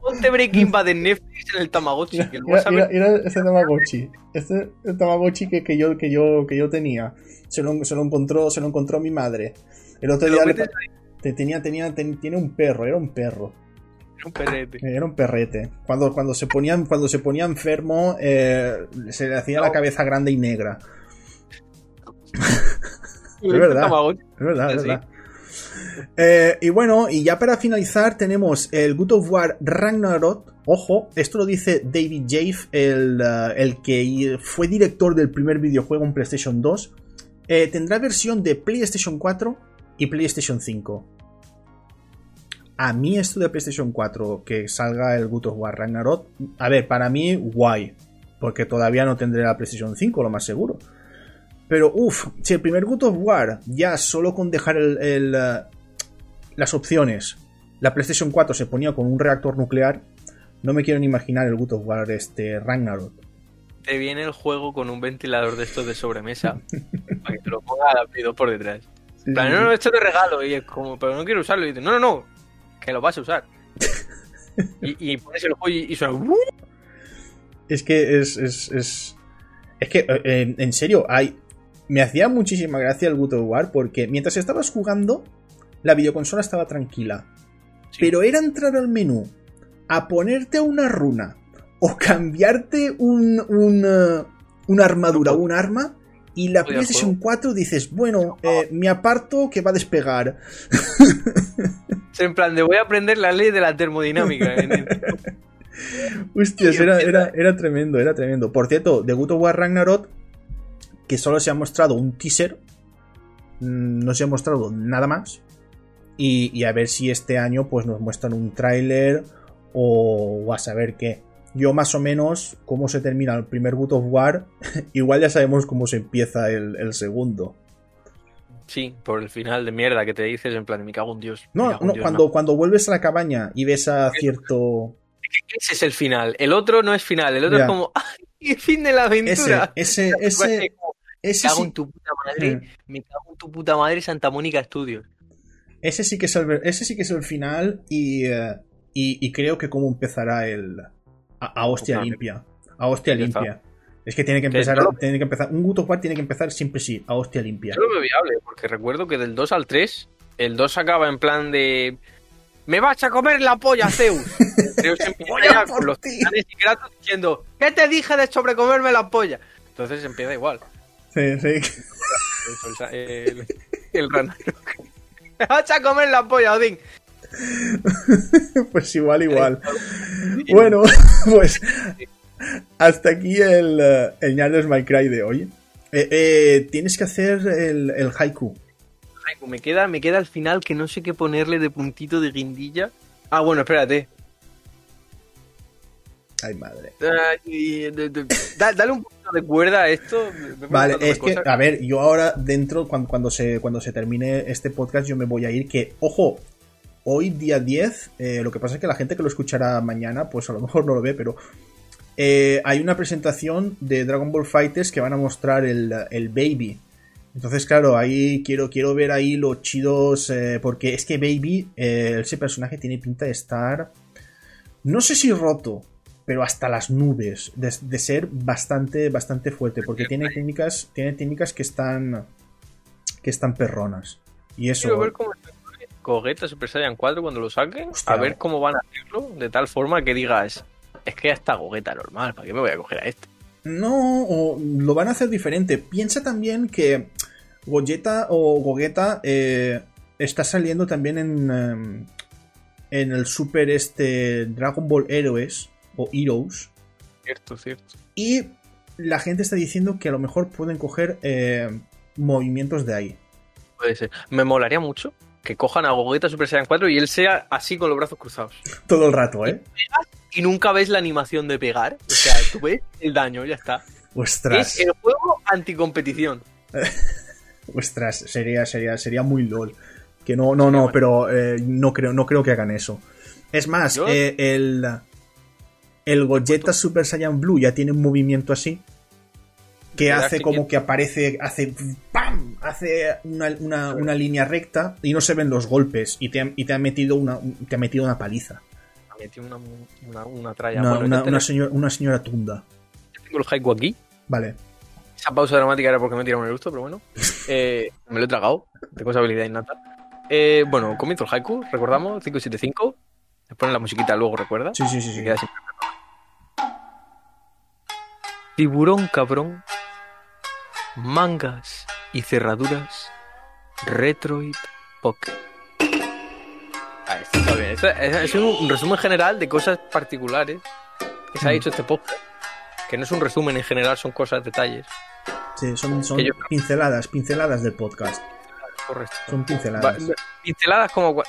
Ponte Breaking Bad en Netflix en el Tamagotchi. Que lo vas
Mira,
a
mira-
ver.
mira ese Tamagotchi. Este el Tamagotchi que, que yo, que, yo, que yo tenía. Se lo, se lo encontró, se lo encontró mi madre. El otro día le te- tenía, tenía, ten- tiene un perro, era un perro.
un perrete.
Era un perrete. Cuando, cuando, se, ponía, cuando se ponía enfermo, eh, se le hacía la cabeza grande y negra.
Es
verdad. Es verdad, es
Sí.
verdad. Eh, y bueno, y ya para finalizar tenemos el God of War Ragnarok. Ojo, esto lo dice David Jaffe, el, eh, el que fue director del primer videojuego en PlayStation 2. Eh, tendrá versión de PlayStation 4 y PlayStation 5. A mí esto de PlayStation 4, que salga el God of War Ragnarok, a ver, para mí guay, porque todavía no tendré la PlayStation 5, lo más seguro. Pero uff, si el primer God of War ya solo con dejar el- el, eh, las opciones, la PlayStation 4 se ponía con un reactor nuclear, no me quiero ni imaginar el God of War este Ragnarok.
Te viene el juego con un ventilador de estos de sobremesa. para que te lo ponga a la Play 2 por detrás. En plan, no, no, esto te regalo. Y es como, pero no quiero usarlo. Y dices, no, no, no, que lo vas a usar. y, y pones el juego y, y suena. "Uh".
Es que es. Es, es, es que, eh, en, en serio, hay. Me hacía muchísima gracia el God of War porque mientras estabas jugando, la videoconsola estaba tranquila.
Sí.
Pero era entrar al menú, a ponerte una runa o cambiarte un, un, eh, una armadura o un arma. Y la PlayStation 4 dices, bueno, eh, me aparto que va a despegar.
En plan, de voy a aprender la ley de la termodinámica.
Hostias, era, era, era tremendo, era tremendo. Por cierto, de of War Ragnarok, que solo se ha mostrado un teaser, mm, no se ha mostrado nada más. Y, y a ver si este año pues nos muestran un tráiler o, o a saber qué. Yo más o menos, cómo se termina el primer God of War, igual ya sabemos cómo se empieza el, el segundo.
Sí, por el final de mierda que te dices, en plan, me cago en Dios. me
No,
cago
no,
Dios,
cuando, cuando vuelves a la cabaña y ves a cierto...
Ese es el final. El otro no es final. El otro es como, ¡ay, el fin de la
Ese,
aventura!
ese, ese,
me
ese
cago
sí-
en tu puta madre. Me cago en tu puta madre Santa Mónica Studios.
Ese sí que es el, ese sí que es el final y, eh, y, y creo que cómo empezará el a, a hostia limpia. A hostia limpia. Es que tiene que empezar, tiene que empezar, un War tiene que empezar siempre sí, a hostia limpia.
Yo lo veo viable, porque recuerdo que del 2 al 3, el 2 acaba en plan de. ¡Me vas a comer la polla, Zeus! Zeus empieza con los
ti.
titanes y Kratos diciendo ¿Qué te dije de sobrecomerme la polla? Entonces empieza igual.
Sí, sí.
El, el. ¡Me vas a comer la polla, Odín!
pues igual, igual. Bueno, pues hasta aquí el, eh, el Ñardes My Cry de hoy. Eh, eh, tienes que hacer el, el haiku.
Haiku, me queda, me queda al final que no sé qué ponerle de puntito de guindilla. Ah, bueno, espérate.
Ay, madre.
Ay, de- de- da- dale un poquito de cuerda a esto.
Vale, es que, a ver, yo ahora dentro, cuando, cuando, se, cuando se termine este podcast, yo me voy a ir que, ojo, hoy día 10, eh, lo que pasa es que la gente que lo escuchará mañana, pues a lo mejor no lo ve, pero eh, hay una presentación de Dragon Ball Fighters que van a mostrar el, el Baby. Entonces, claro, ahí quiero, quiero ver ahí los chidos, eh, porque es que Baby, eh, ese personaje tiene pinta de estar, no sé si roto, pero hasta las nubes, de, de ser bastante, bastante fuerte, porque tiene técnicas, tiene técnicas que están, que están perronas. Y eso,
Quiero ver cómo Gogeta Super Saiyan 4 cuando lo saquen.
Hostia.
A ver cómo van a hacerlo. De tal forma que digas, es que ya está Gogeta normal. ¿Para qué me voy a coger a este?
No, o lo van a hacer diferente. Piensa también que Gogeta o Gogeta eh, está saliendo también en, em, en el Super este Dragon Ball Heroes o Heroes.
Cierto, cierto.
Y la gente está diciendo que a lo mejor pueden coger eh, movimientos de ahí.
Puede ser. Me molaría mucho que cojan a Gogeta Super Saiyan 4 y él sea así con los brazos cruzados.
Todo el rato, ¿eh?
Y nunca ves la animación de pegar. O sea, tú ves el daño, ya está.
Ostras,
Es el juego anticompetición.
ostras, sería, sería, sería muy lol. Que no, no, no, pero eh, no creo, no creo que hagan eso. Es más, eh, el, el Gogeta Super Saiyan Blue ya tiene un movimiento así. Que hace como que aparece, hace ¡pam! Hace una, una- una línea recta y no se ven los golpes. Y te y te ha metido una, te ha metido una paliza.
Metí una, una, una tralla.
Una,
Bueno,
una-
tengo-
señora, una señora tunda.
tengo el haiku aquí.
Vale.
Esa pausa dramática era porque me tiraron el gusto, pero bueno. Eh, me lo he tragado. Tengo esa habilidad innata. Eh, bueno, comienzo el haiku, recordamos, 575. Se pone la musiquita luego, ¿recuerda?
Sí, sí, sí.
Tiburón cabrón. Mangas y cerraduras. Retroid Pocket. Está bien. Esto es, un resumen general de cosas particulares que se ha
Mm.
dicho este podcast. Que no es un resumen en general, son cosas, detalles.
Sí, son, son
yo-
pinceladas, pinceladas del podcast.
Correcto.
Son
Va-
pinceladas.
pinceladas como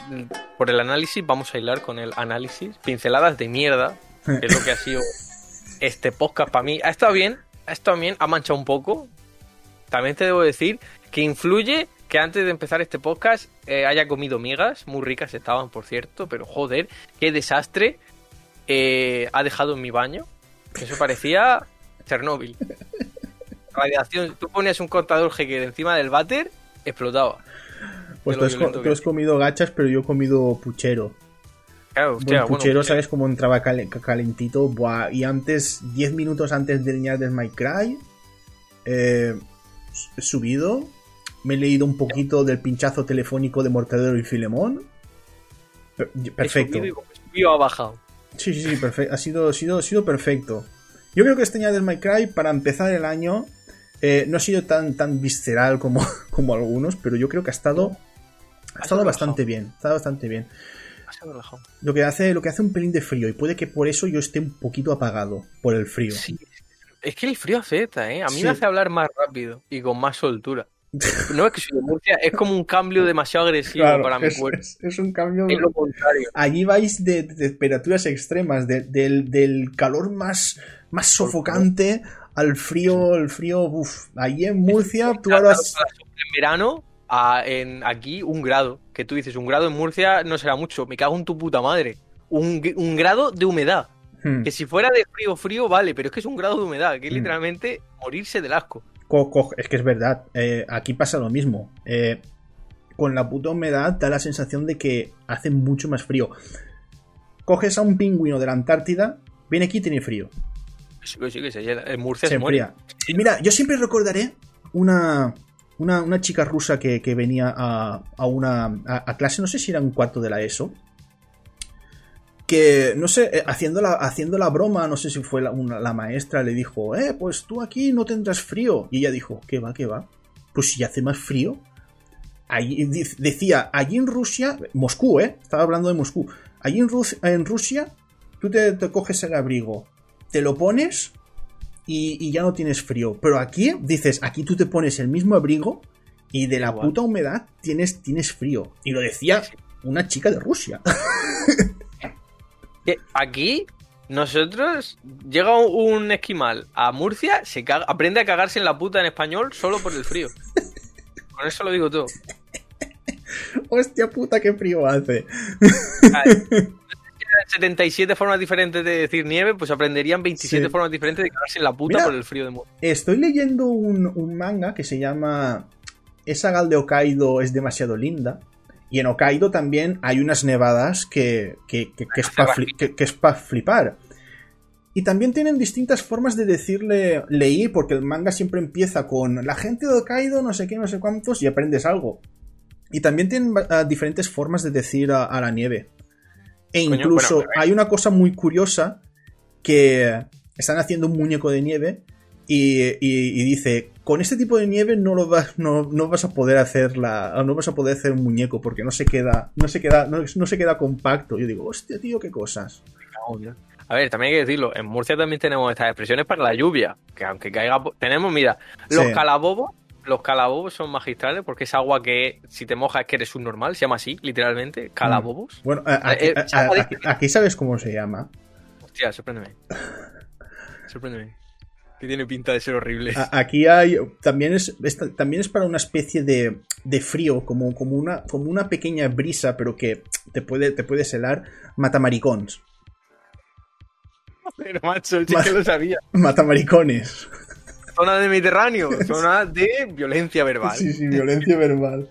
por el análisis, vamos a hilar con el análisis. Pinceladas de mierda, que es lo que ha sido este podcast para mí. Ha estado bien, ha estado bien, ha manchado un poco. También te debo decir que influye que antes de empezar este podcast eh, haya comido migas, muy ricas estaban, por cierto, pero joder, qué desastre eh, ha dejado en mi baño. Eso parecía Chernóbil. Radiación, tú ponías un contador que encima del váter explotaba.
Pues
de
tú has, tú comido gachas, pero yo he comido puchero.
Claro, hostia,
Buen
bueno,
puchero, ¿sabes cómo entraba calen- calentito? Buah, y antes, 10 minutos antes del Ñar del My Cry, eh, he subido, me he leído un poquito del pinchazo telefónico de Mortadelo y Filemón. Perfecto.
subido y como he subido, ha bajado.
Sí, sí, sí, perfecto. Ha sido, ha sido, ha sido perfecto. Yo creo que este del My Cry, para empezar el año, eh, no ha sido tan, tan visceral como, como algunos, pero yo creo que ha estado, ha estado bastante bien. Ha estado bastante bien. Lo que hace, lo que hace un pelín de frío y puede que por eso yo esté un poquito apagado por el frío.
Sí. Es que el frío afecta, ¿eh? A mí
Sí.
me hace hablar más rápido y con más soltura. No es que soy de Murcia, es como un cambio demasiado agresivo
Claro,
para mi
es,
cuerpo.
es- es un cambio.
Es lo contrario.
Allí vais de, de temperaturas extremas, de- del, del calor más, más sofocante al frío, el frío, uff. Allí en Murcia, tú ahora has-
En verano, a- en, aquí, un grado. Que tú dices, un grado en Murcia no será mucho. Me cago en tu puta madre. Un, un grado de humedad.
Hmm.
Que si fuera de frío, frío, vale, pero es que es un grado de humedad, que es
Mm.
literalmente morirse del asco.
Es que es verdad, eh, aquí pasa lo mismo. Eh, con la puta humedad da la sensación de que hace mucho más frío. Coges a un pingüino de la Antártida, viene aquí y tiene frío.
Sí, sí, llena. En Murcia
Se enfría. Mira, yo siempre recordaré una, una, una chica rusa que, que venía a, a una a, a clase, no sé si era un cuarto de la ESO, que, no sé, eh, haciendo la, haciendo la broma, no sé si fue la, una- la maestra, le dijo, eh, pues tú aquí no tendrás frío. Y ella dijo, ¿qué va, qué va? Pues si hace más frío. allí, decía, allí en Rusia, Moscú, ¿eh? Estaba hablando de Moscú. Allí en, en Rusia, tú te, coges el abrigo, te lo pones y, ya no tienes frío. Pero aquí, dices, aquí tú te pones el mismo abrigo y de la puta humedad tienes, tienes frío. Y lo decía una chica de Rusia.
Aquí nosotros, llega un esquimal a Murcia, se aprende a cagarse en la puta en español solo por el frío. Con eso lo digo todo.
Hostia puta, qué frío hace.
77 formas diferentes de decir nieve, pues aprenderían 27 formas diferentes de cagarse en la puta por el frío de Murcia.
Estoy leyendo un, manga que se llama Esa gal de Hokkaido es demasiado linda. Y en Hokkaido también hay unas nevadas que, que, es para flipar. Y también tienen distintas formas de decirle leí, porque el manga siempre empieza con la gente de Hokkaido, no sé qué, no sé cuántos, y aprendes algo. Y también tienen ah, diferentes formas de decir a, la nieve. E incluso hay una cosa muy curiosa que están haciendo un muñeco de nieve y, dice, con este tipo de nieve no lo vas, no, vas a poder hacer la, no vas a poder hacer un muñeco porque no se queda, no se queda, no, se queda compacto. Yo digo, hostia, tío, qué cosas.
A ver, también hay que decirlo, en Murcia también tenemos estas expresiones para la lluvia, que aunque caiga, tenemos, mira, los calabobos, los calabobos son magistrales porque es agua que si te mojas es que eres un normal, se llama así, literalmente, calabobos.
Mm. Bueno, eh, aquí sabes cómo se llama.
Hostia, sorpréndeme. sorpréndeme que tiene pinta de ser horrible.
Aquí hay. También es, también es para una especie de, de frío, como, como, una, como una pequeña brisa, pero que te puede, te puede helar. Matamaricons.
Pero macho, sí que lo sabía.
Matamaricones.
Zona de Mediterráneo, zona de violencia verbal.
Sí, sí, violencia verbal.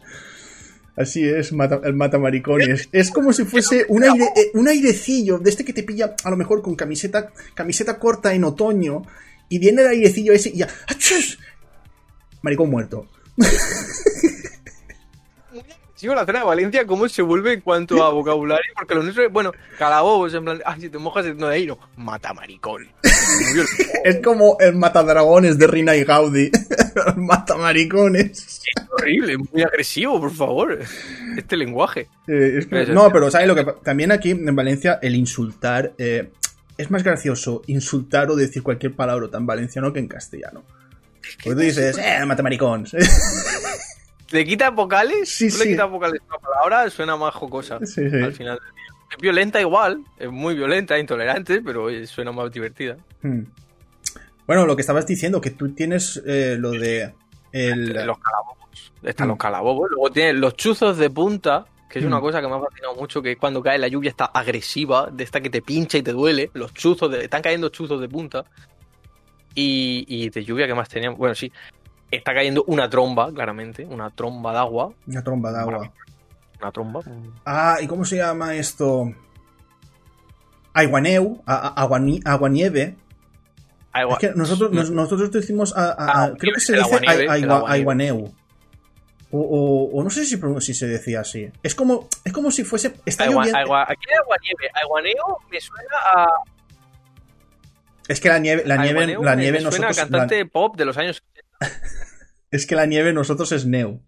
Así es, el matamaricones. Es como si fuese un, aire, eh, un airecillo de este que te pilla a lo mejor con camiseta, camiseta corta en otoño y viene el airecillo ese y ya. ¡Achus! Maricón muerto.
Sigo la zona de Valencia, ¿cómo se vuelve en cuanto a vocabulario? Porque lo nuestro es, bueno, calabobos, en plan, ay, si te mojas, no de ahí, no, mata maricón.
es como el matadragones de Rina y Gaudi. mata maricones.
Es horrible, muy agresivo, por favor. Este lenguaje.
no, pero ¿sabes lo que También aquí en Valencia, el insultar. Eh, es más gracioso insultar o decir cualquier palabra tan valenciano que en castellano. Porque tú dices, eh, maricón.
¿Le quita vocales? Sí, sí. le quitas vocales una palabra, suena más jocosa. Sí, sí. Al final Es violenta igual, es muy violenta, intolerante, pero suena más divertida. Hmm.
Bueno, lo que estabas diciendo, que tú tienes eh, lo de...
Los calabobos. Están los hmm. calabobos. Luego tienes los chuzos de punta, que es una mm. cosa que me ha fascinado mucho, que cuando cae la lluvia está agresiva, de esta que te pincha y te duele, los chuzos, de, están cayendo chuzos de punta, y, de lluvia que más teníamos, bueno, sí, está cayendo una tromba, claramente, una tromba de agua.
Una tromba de agua.
Una tromba.
Ah, ¿y cómo se llama esto? Aguaneu, aguanieve. Agua... Es que nosotros, nosotros decimos, a, creo que se dice aguaneu. O, o, no sé si, si, se decía así. Es como, es como si fuese. Está
agua, agua, aquí hay agua nieve. Aguaneo me suena a.
Es que la nieve, la nieve, la nieve me nosotros.
Suena a cantante pop de los años
es que la nieve nosotros es Neu.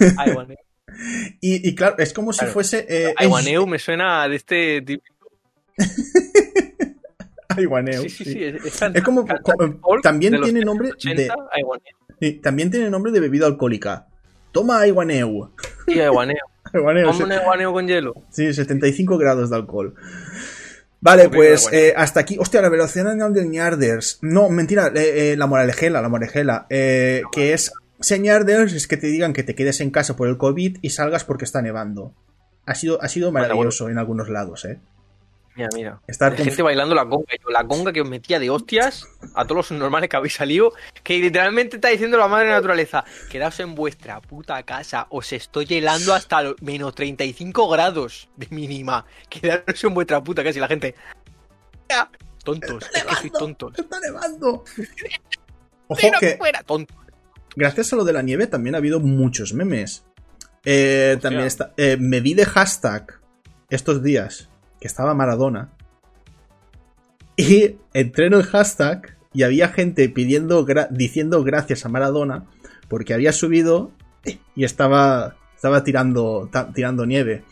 y, y, claro, es como si fuese. Eh,
Aguaneu me suena de este tipo.
Aguaneu. Sí, sí, sí. Es, como. también tiene nombre de. también tiene nombre de bebida alcohólica. Toma Aiguaneu.
Sí, Aiguaneu. Aiguaneu. Toma un Aiguaneu con hielo.
Sí, 75 grados de alcohol. Vale, pues eh, hasta aquí. Hostia, la velocidad del Ñarders. No, mentira, eh, eh, la moralejela, la moralejela. que es. Si Ñarders es que te digan que te quedes en casa por el COVID y salgas porque está nevando. Ha sido, ha sido maravilloso en algunos lados, eh.
Mira, mira. Estar gente bailando la conga. la conga que os metía de hostias a todos los normales que habéis salido. Que literalmente está diciendo la madre naturaleza. Quedaos en vuestra puta casa. Os estoy helando hasta menos 35 grados de mínima. Quedaos en vuestra puta casa. Y la gente. Tontos. es que sois tontos.
Está nevando. Ojo que. Fuera, tonto. Gracias a lo de la nieve también ha habido muchos memes. Eh, también está. Eh, me vi de hashtag estos días que estaba Maradona. Y entré en el hashtag y había gente pidiendo diciendo gracias a Maradona porque había subido y estaba estaba tirando, tirando nieve.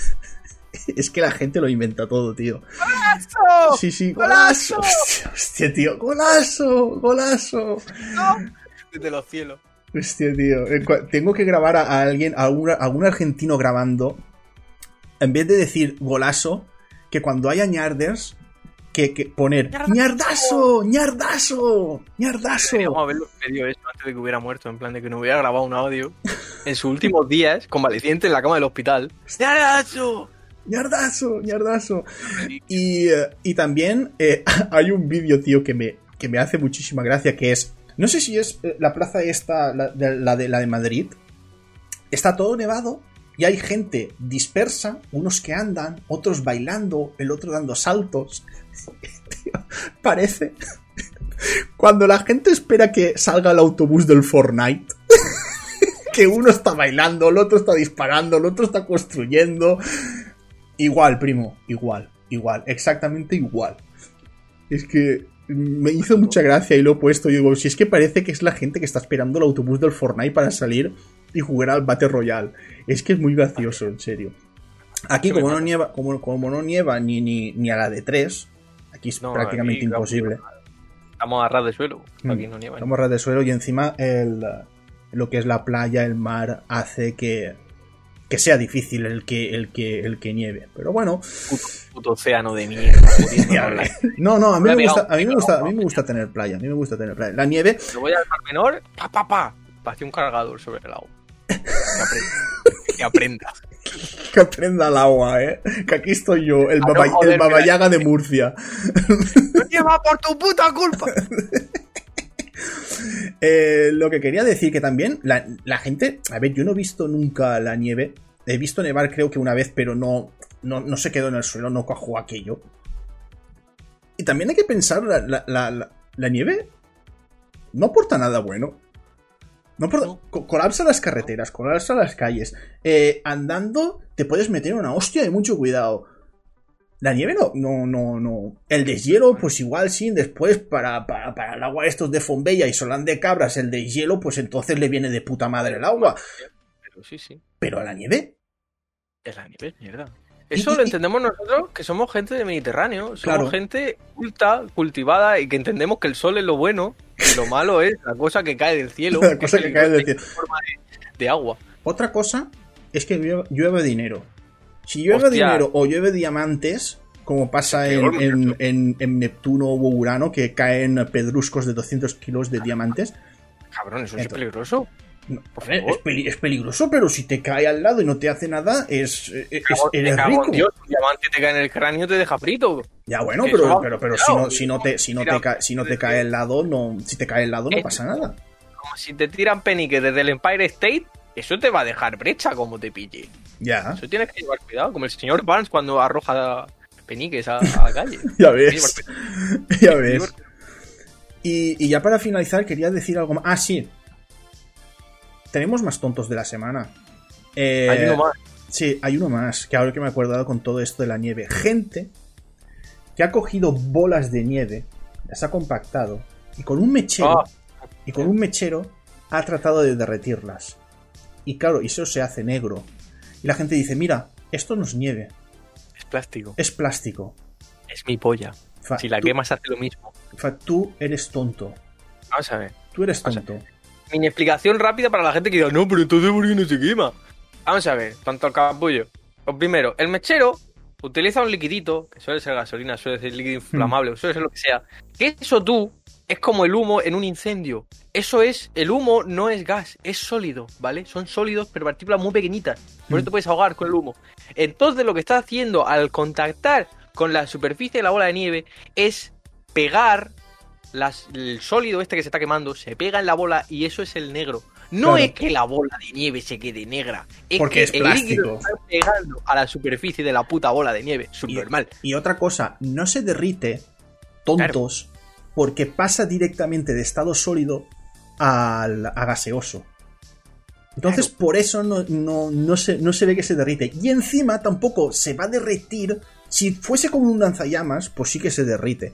es que la gente lo inventa todo, tío.
¡Golazo!
Sí, sí, golazo. Hostia, tío, golazo, golazo.
Desde los cielos.
Hostia, tío. Tengo que grabar a, alguien, a, algún argentino grabando. En vez de decir golazo, que cuando haya ñarders, que, que poner ñardazo, ñardazo, ñardazo.
Vamos a ver los eso antes de que hubiera muerto, en plan de que no hubiera grabado un audio en sus últimos días, convaleciente en la cama del hospital. ¡Ñardazo!
ñardazo, ñardazo. Y, eh, y también eh, hay un vídeo, tío, que me, que me hace muchísima gracia, que es, no sé si es eh, la plaza esta, la de, la de, la de Madrid, está todo nevado y hay gente dispersa, unos que andan, otros bailando, el otro dando saltos. parece cuando la gente espera que salga el autobús del Fortnite. que uno está bailando, el otro está disparando, el otro está construyendo. Igual, primo, igual, igual, exactamente igual. Es que me hizo mucha gracia y lo he puesto. Y digo, si es que parece que es la gente que está esperando el autobús del Fortnite para salir y jugar al Battle Royale. Es que es muy gracioso, en serio. Aquí, como no nieva, como, como no nieva ni, ni, ni, a la de 3, aquí es prácticamente imposible.
Estamos a ras de suelo. Aquí no nieva.
Estamos a ras de suelo y encima el, lo que es la playa, el mar, hace que que sea difícil el que, el que, el que nieve. Pero bueno.
Puto, océano de mierda.
no, no, a mí, me gusta, a mí me gusta, a mí me gusta tener playa. A mí me gusta tener playa. La nieve.
Lo voy al mar menor, pa, pa, pa. Hacia un cargador sobre el agua. Que aprenda.
que aprenda. el agua, eh. Que aquí estoy yo, el, baba, el babayaga de Murcia.
¡No lleva por tu puta culpa!
Eh, lo que quería decir que también la, gente, a ver, yo no he visto nunca la nieve. He visto nevar creo que una vez, pero no, no, se quedó en el suelo, no cojó aquello. Y también hay que pensar, la, la nieve no aporta nada bueno. No, colapsa las carreteras, colapsa las calles. Eh, andando te puedes meter una hostia de mucho cuidado. La nieve no, no, no, no. El deshielo, pues igual sí, después para, para, el agua estos de Fombella y Solán de Cabras, el deshielo, pues entonces le viene de puta madre el agua.
Pero sí, sí.
Pero a la nieve.
Es la nieve mierda. Eso lo entendemos nosotros, que somos gente de Mediterráneo, somos gente culta, cultivada y que entendemos que el sol es lo bueno y lo malo es la cosa que cae del cielo.
la cosa que, cae del cielo.
forma de, agua.
Otra cosa es que llueve dinero. Si llueve dinero o llueve diamantes, como pasa en, Neptuno o Urano, que caen pedruscos de 200 kilos de diamantes.
Cabrón, eso es peligroso.
Es, peligroso, pero si te cae al lado y no te hace nada, es, es eres rico. un
diamante te cae en el cráneo te deja frito.
Ya bueno, pero, pero, pero, si no, si no te, si no te, cae, si no te cae al lado, no, si te cae al lado no pasa nada.
Como si te tiran peniques desde el Empire State, eso te va a dejar brecha como te pille.
Ya.
Eso tienes que llevar cuidado, como el señor Barnes cuando arroja peniques a, la calle.
ya ves. ya ves. Y, ya para finalizar, quería decir algo más. Ah, sí. Tenemos más tontos de la semana.
Eh, hay uno más.
Sí, hay uno más. Que ahora que me he acordado con todo esto de la nieve. Gente que ha cogido bolas de nieve, las ha compactado y con un mechero. Ah. Y con un mechero ha tratado de derretirlas. Y claro, eso se hace negro. Y la gente dice, mira, esto no es nieve.
Es plástico.
Es plástico.
Es mi polla. si la quemas hace lo mismo.
tú eres tonto.
Vamos a ver.
Tú eres tonto.
Mi explicación rápida para la gente que diga, no, pero entonces ¿por qué no se quema? Vamos a ver, tanto el capullo. Pues primero, el mechero utiliza un liquidito, que suele ser gasolina, suele ser líquido inflamable, hmm. suele ser lo que sea, que eso tú es como el humo en un incendio. Eso es, el humo no es gas, es sólido, ¿vale? Son sólidos, pero partículas muy pequeñitas. Por eso te mm. puedes ahogar con el humo. Entonces lo que está haciendo al contactar con la superficie de la bola de nieve es pegar el sólido este que se está quemando, se pega en la bola y eso es el negro. No es que la bola de nieve se quede negra, es
Porque
que
es el líquido
está pegando a la superficie de la puta bola de nieve. Súper mal.
Y otra cosa, no se derrite, tontos, porque pasa directamente de estado sólido al, a gaseoso. Entonces, por eso no, no, se, no se ve que se derrite. Y encima tampoco se va a derretir. Si fuese como un lanzallamas, pues sí que se derrite.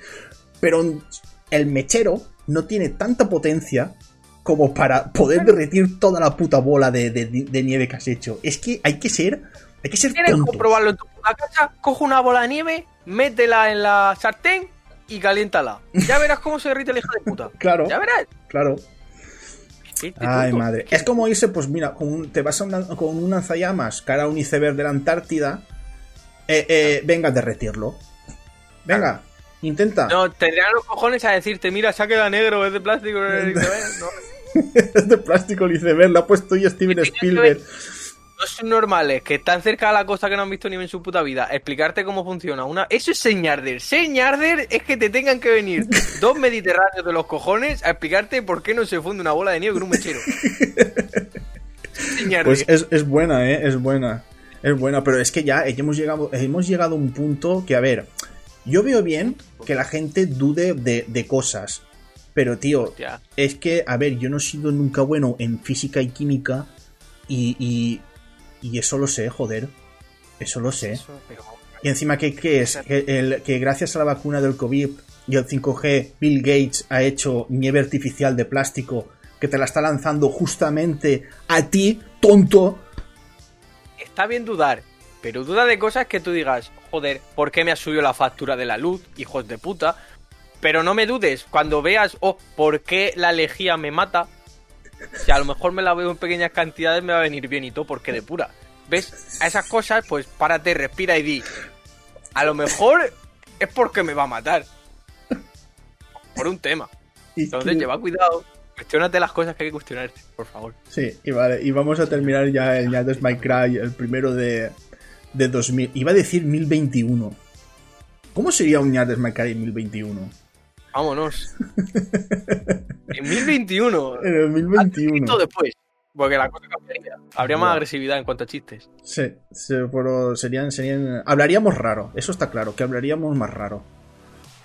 Pero el mechero no tiene tanta potencia como para poder derretir toda la puta bola de, de- de nieve que has hecho. Es que hay que ser, hay que ser
¿Quieres
tonto.
comprobarlo en tu puta casa? Coge una bola de nieve, métela en la sartén y caliéntala. Ya verás cómo se derrite el hijo de puta.
Claro,
Ya verás.
claro. Ay, madre. Es como irse, pues mira, con un- te vas a con un lanzallamas cara a un iceberg de la Antártida. Eh, eh, venga a derretirlo. Venga, intenta.
No, tendrán los cojones a decirte, mira, se ha quedado negro, es de plástico. de- No,
es de plástico el iceberg, lo ha puesto hoy Steven Spielberg.
no son normales, que están cerca de la costa que no han visto ni en su puta vida. Explicarte cómo funciona. una Eso es señarder. Señarder es que te tengan que venir dos mediterráneos de los cojones a explicarte por qué no se funde una bola de nieve con un mechero. Señarder.
Pues es, es buena, ¿eh? Es buena. Es buena, pero es que ya hemos llegado, hemos llegado a un punto que, a ver, yo veo bien que la gente dude de, de cosas. Pero, tío,
Hostia.
es que, a ver, yo no he sido nunca bueno en física y química y, y, y eso lo sé, joder. Eso lo sé.
Eso, pero-
Y encima, ¿qué, qué es? Que, el- que gracias a la vacuna del COVID y el 5G, Bill Gates ha hecho nieve artificial de plástico que te la está lanzando justamente a ti, tonto.
Está bien dudar, pero duda de cosas que tú digas, joder, ¿por qué me ha subido la factura de la luz, hijos de puta? Pero no me dudes, cuando veas, oh, ¿por qué la lejía me mata? Si a lo mejor me la veo en pequeñas cantidades, me va a venir bien y todo, porque de pura. ¿Ves? A esas cosas, pues párate, respira y di. A lo mejor es porque me va a matar. Por un tema. Entonces
que-
lleva cuidado. Cuestiónate las cosas que hay que cuestionarte, por favor.
Sí, y vale, y vamos a terminar ya el Yates My Cry, el primero de, de 2000. Iba a decir 1021. ¿Cómo sería un Cry en 1021?
Vámonos. en 1021.
En el
Antes y
1021.
después. Porque la cosa cambiaría. Habría más agresividad en cuanto a chistes.
Sí, sí, pero serían, serían. Hablaríamos raro, eso está claro, que hablaríamos más raro.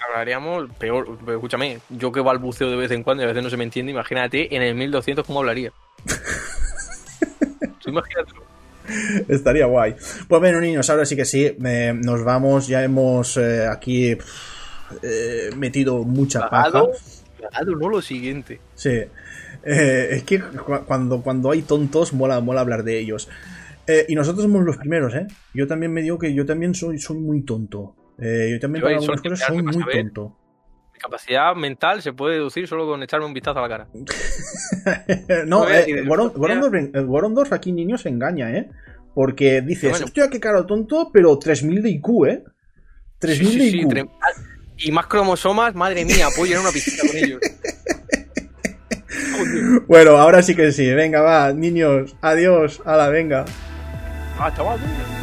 Hablaríamos peor. Pero escúchame, yo que balbuceo de vez en cuando y a veces no se me entiende, imagínate en el 1200 cómo hablaría. Tú imagínatelo.
Estaría guay. Pues bueno, niños, ahora sí que sí, eh, nos vamos. Ya hemos eh, aquí eh, metido mucha paja.
Cagado, no lo siguiente.
Sí. Eh, es que cu- cuando, cuando hay tontos, mola, mola hablar de ellos. Y nosotros somos los primeros, ¿eh? Yo también me digo que yo también soy, soy muy tonto. Yo también
Yo
para algunas cosas soy muy tonto.
Mi capacidad mental se puede deducir solo con echarme un vistazo a la cara.
no, eh. Gorondor, eh, aquí niño se engaña, ¿eh? Porque dices,
Bueno.
hostia, qué caro tonto, pero 3000 de IQ, ¿eh? 3000
Sí,
de
sí, sí,
IQ.
trem- Y más cromosomas, madre mía, puedo llenar una piscina con ellos.
Bueno, ahora sí que sí. Venga, va, niños. Adiós. Hala, venga.
Ah, chaval, venga.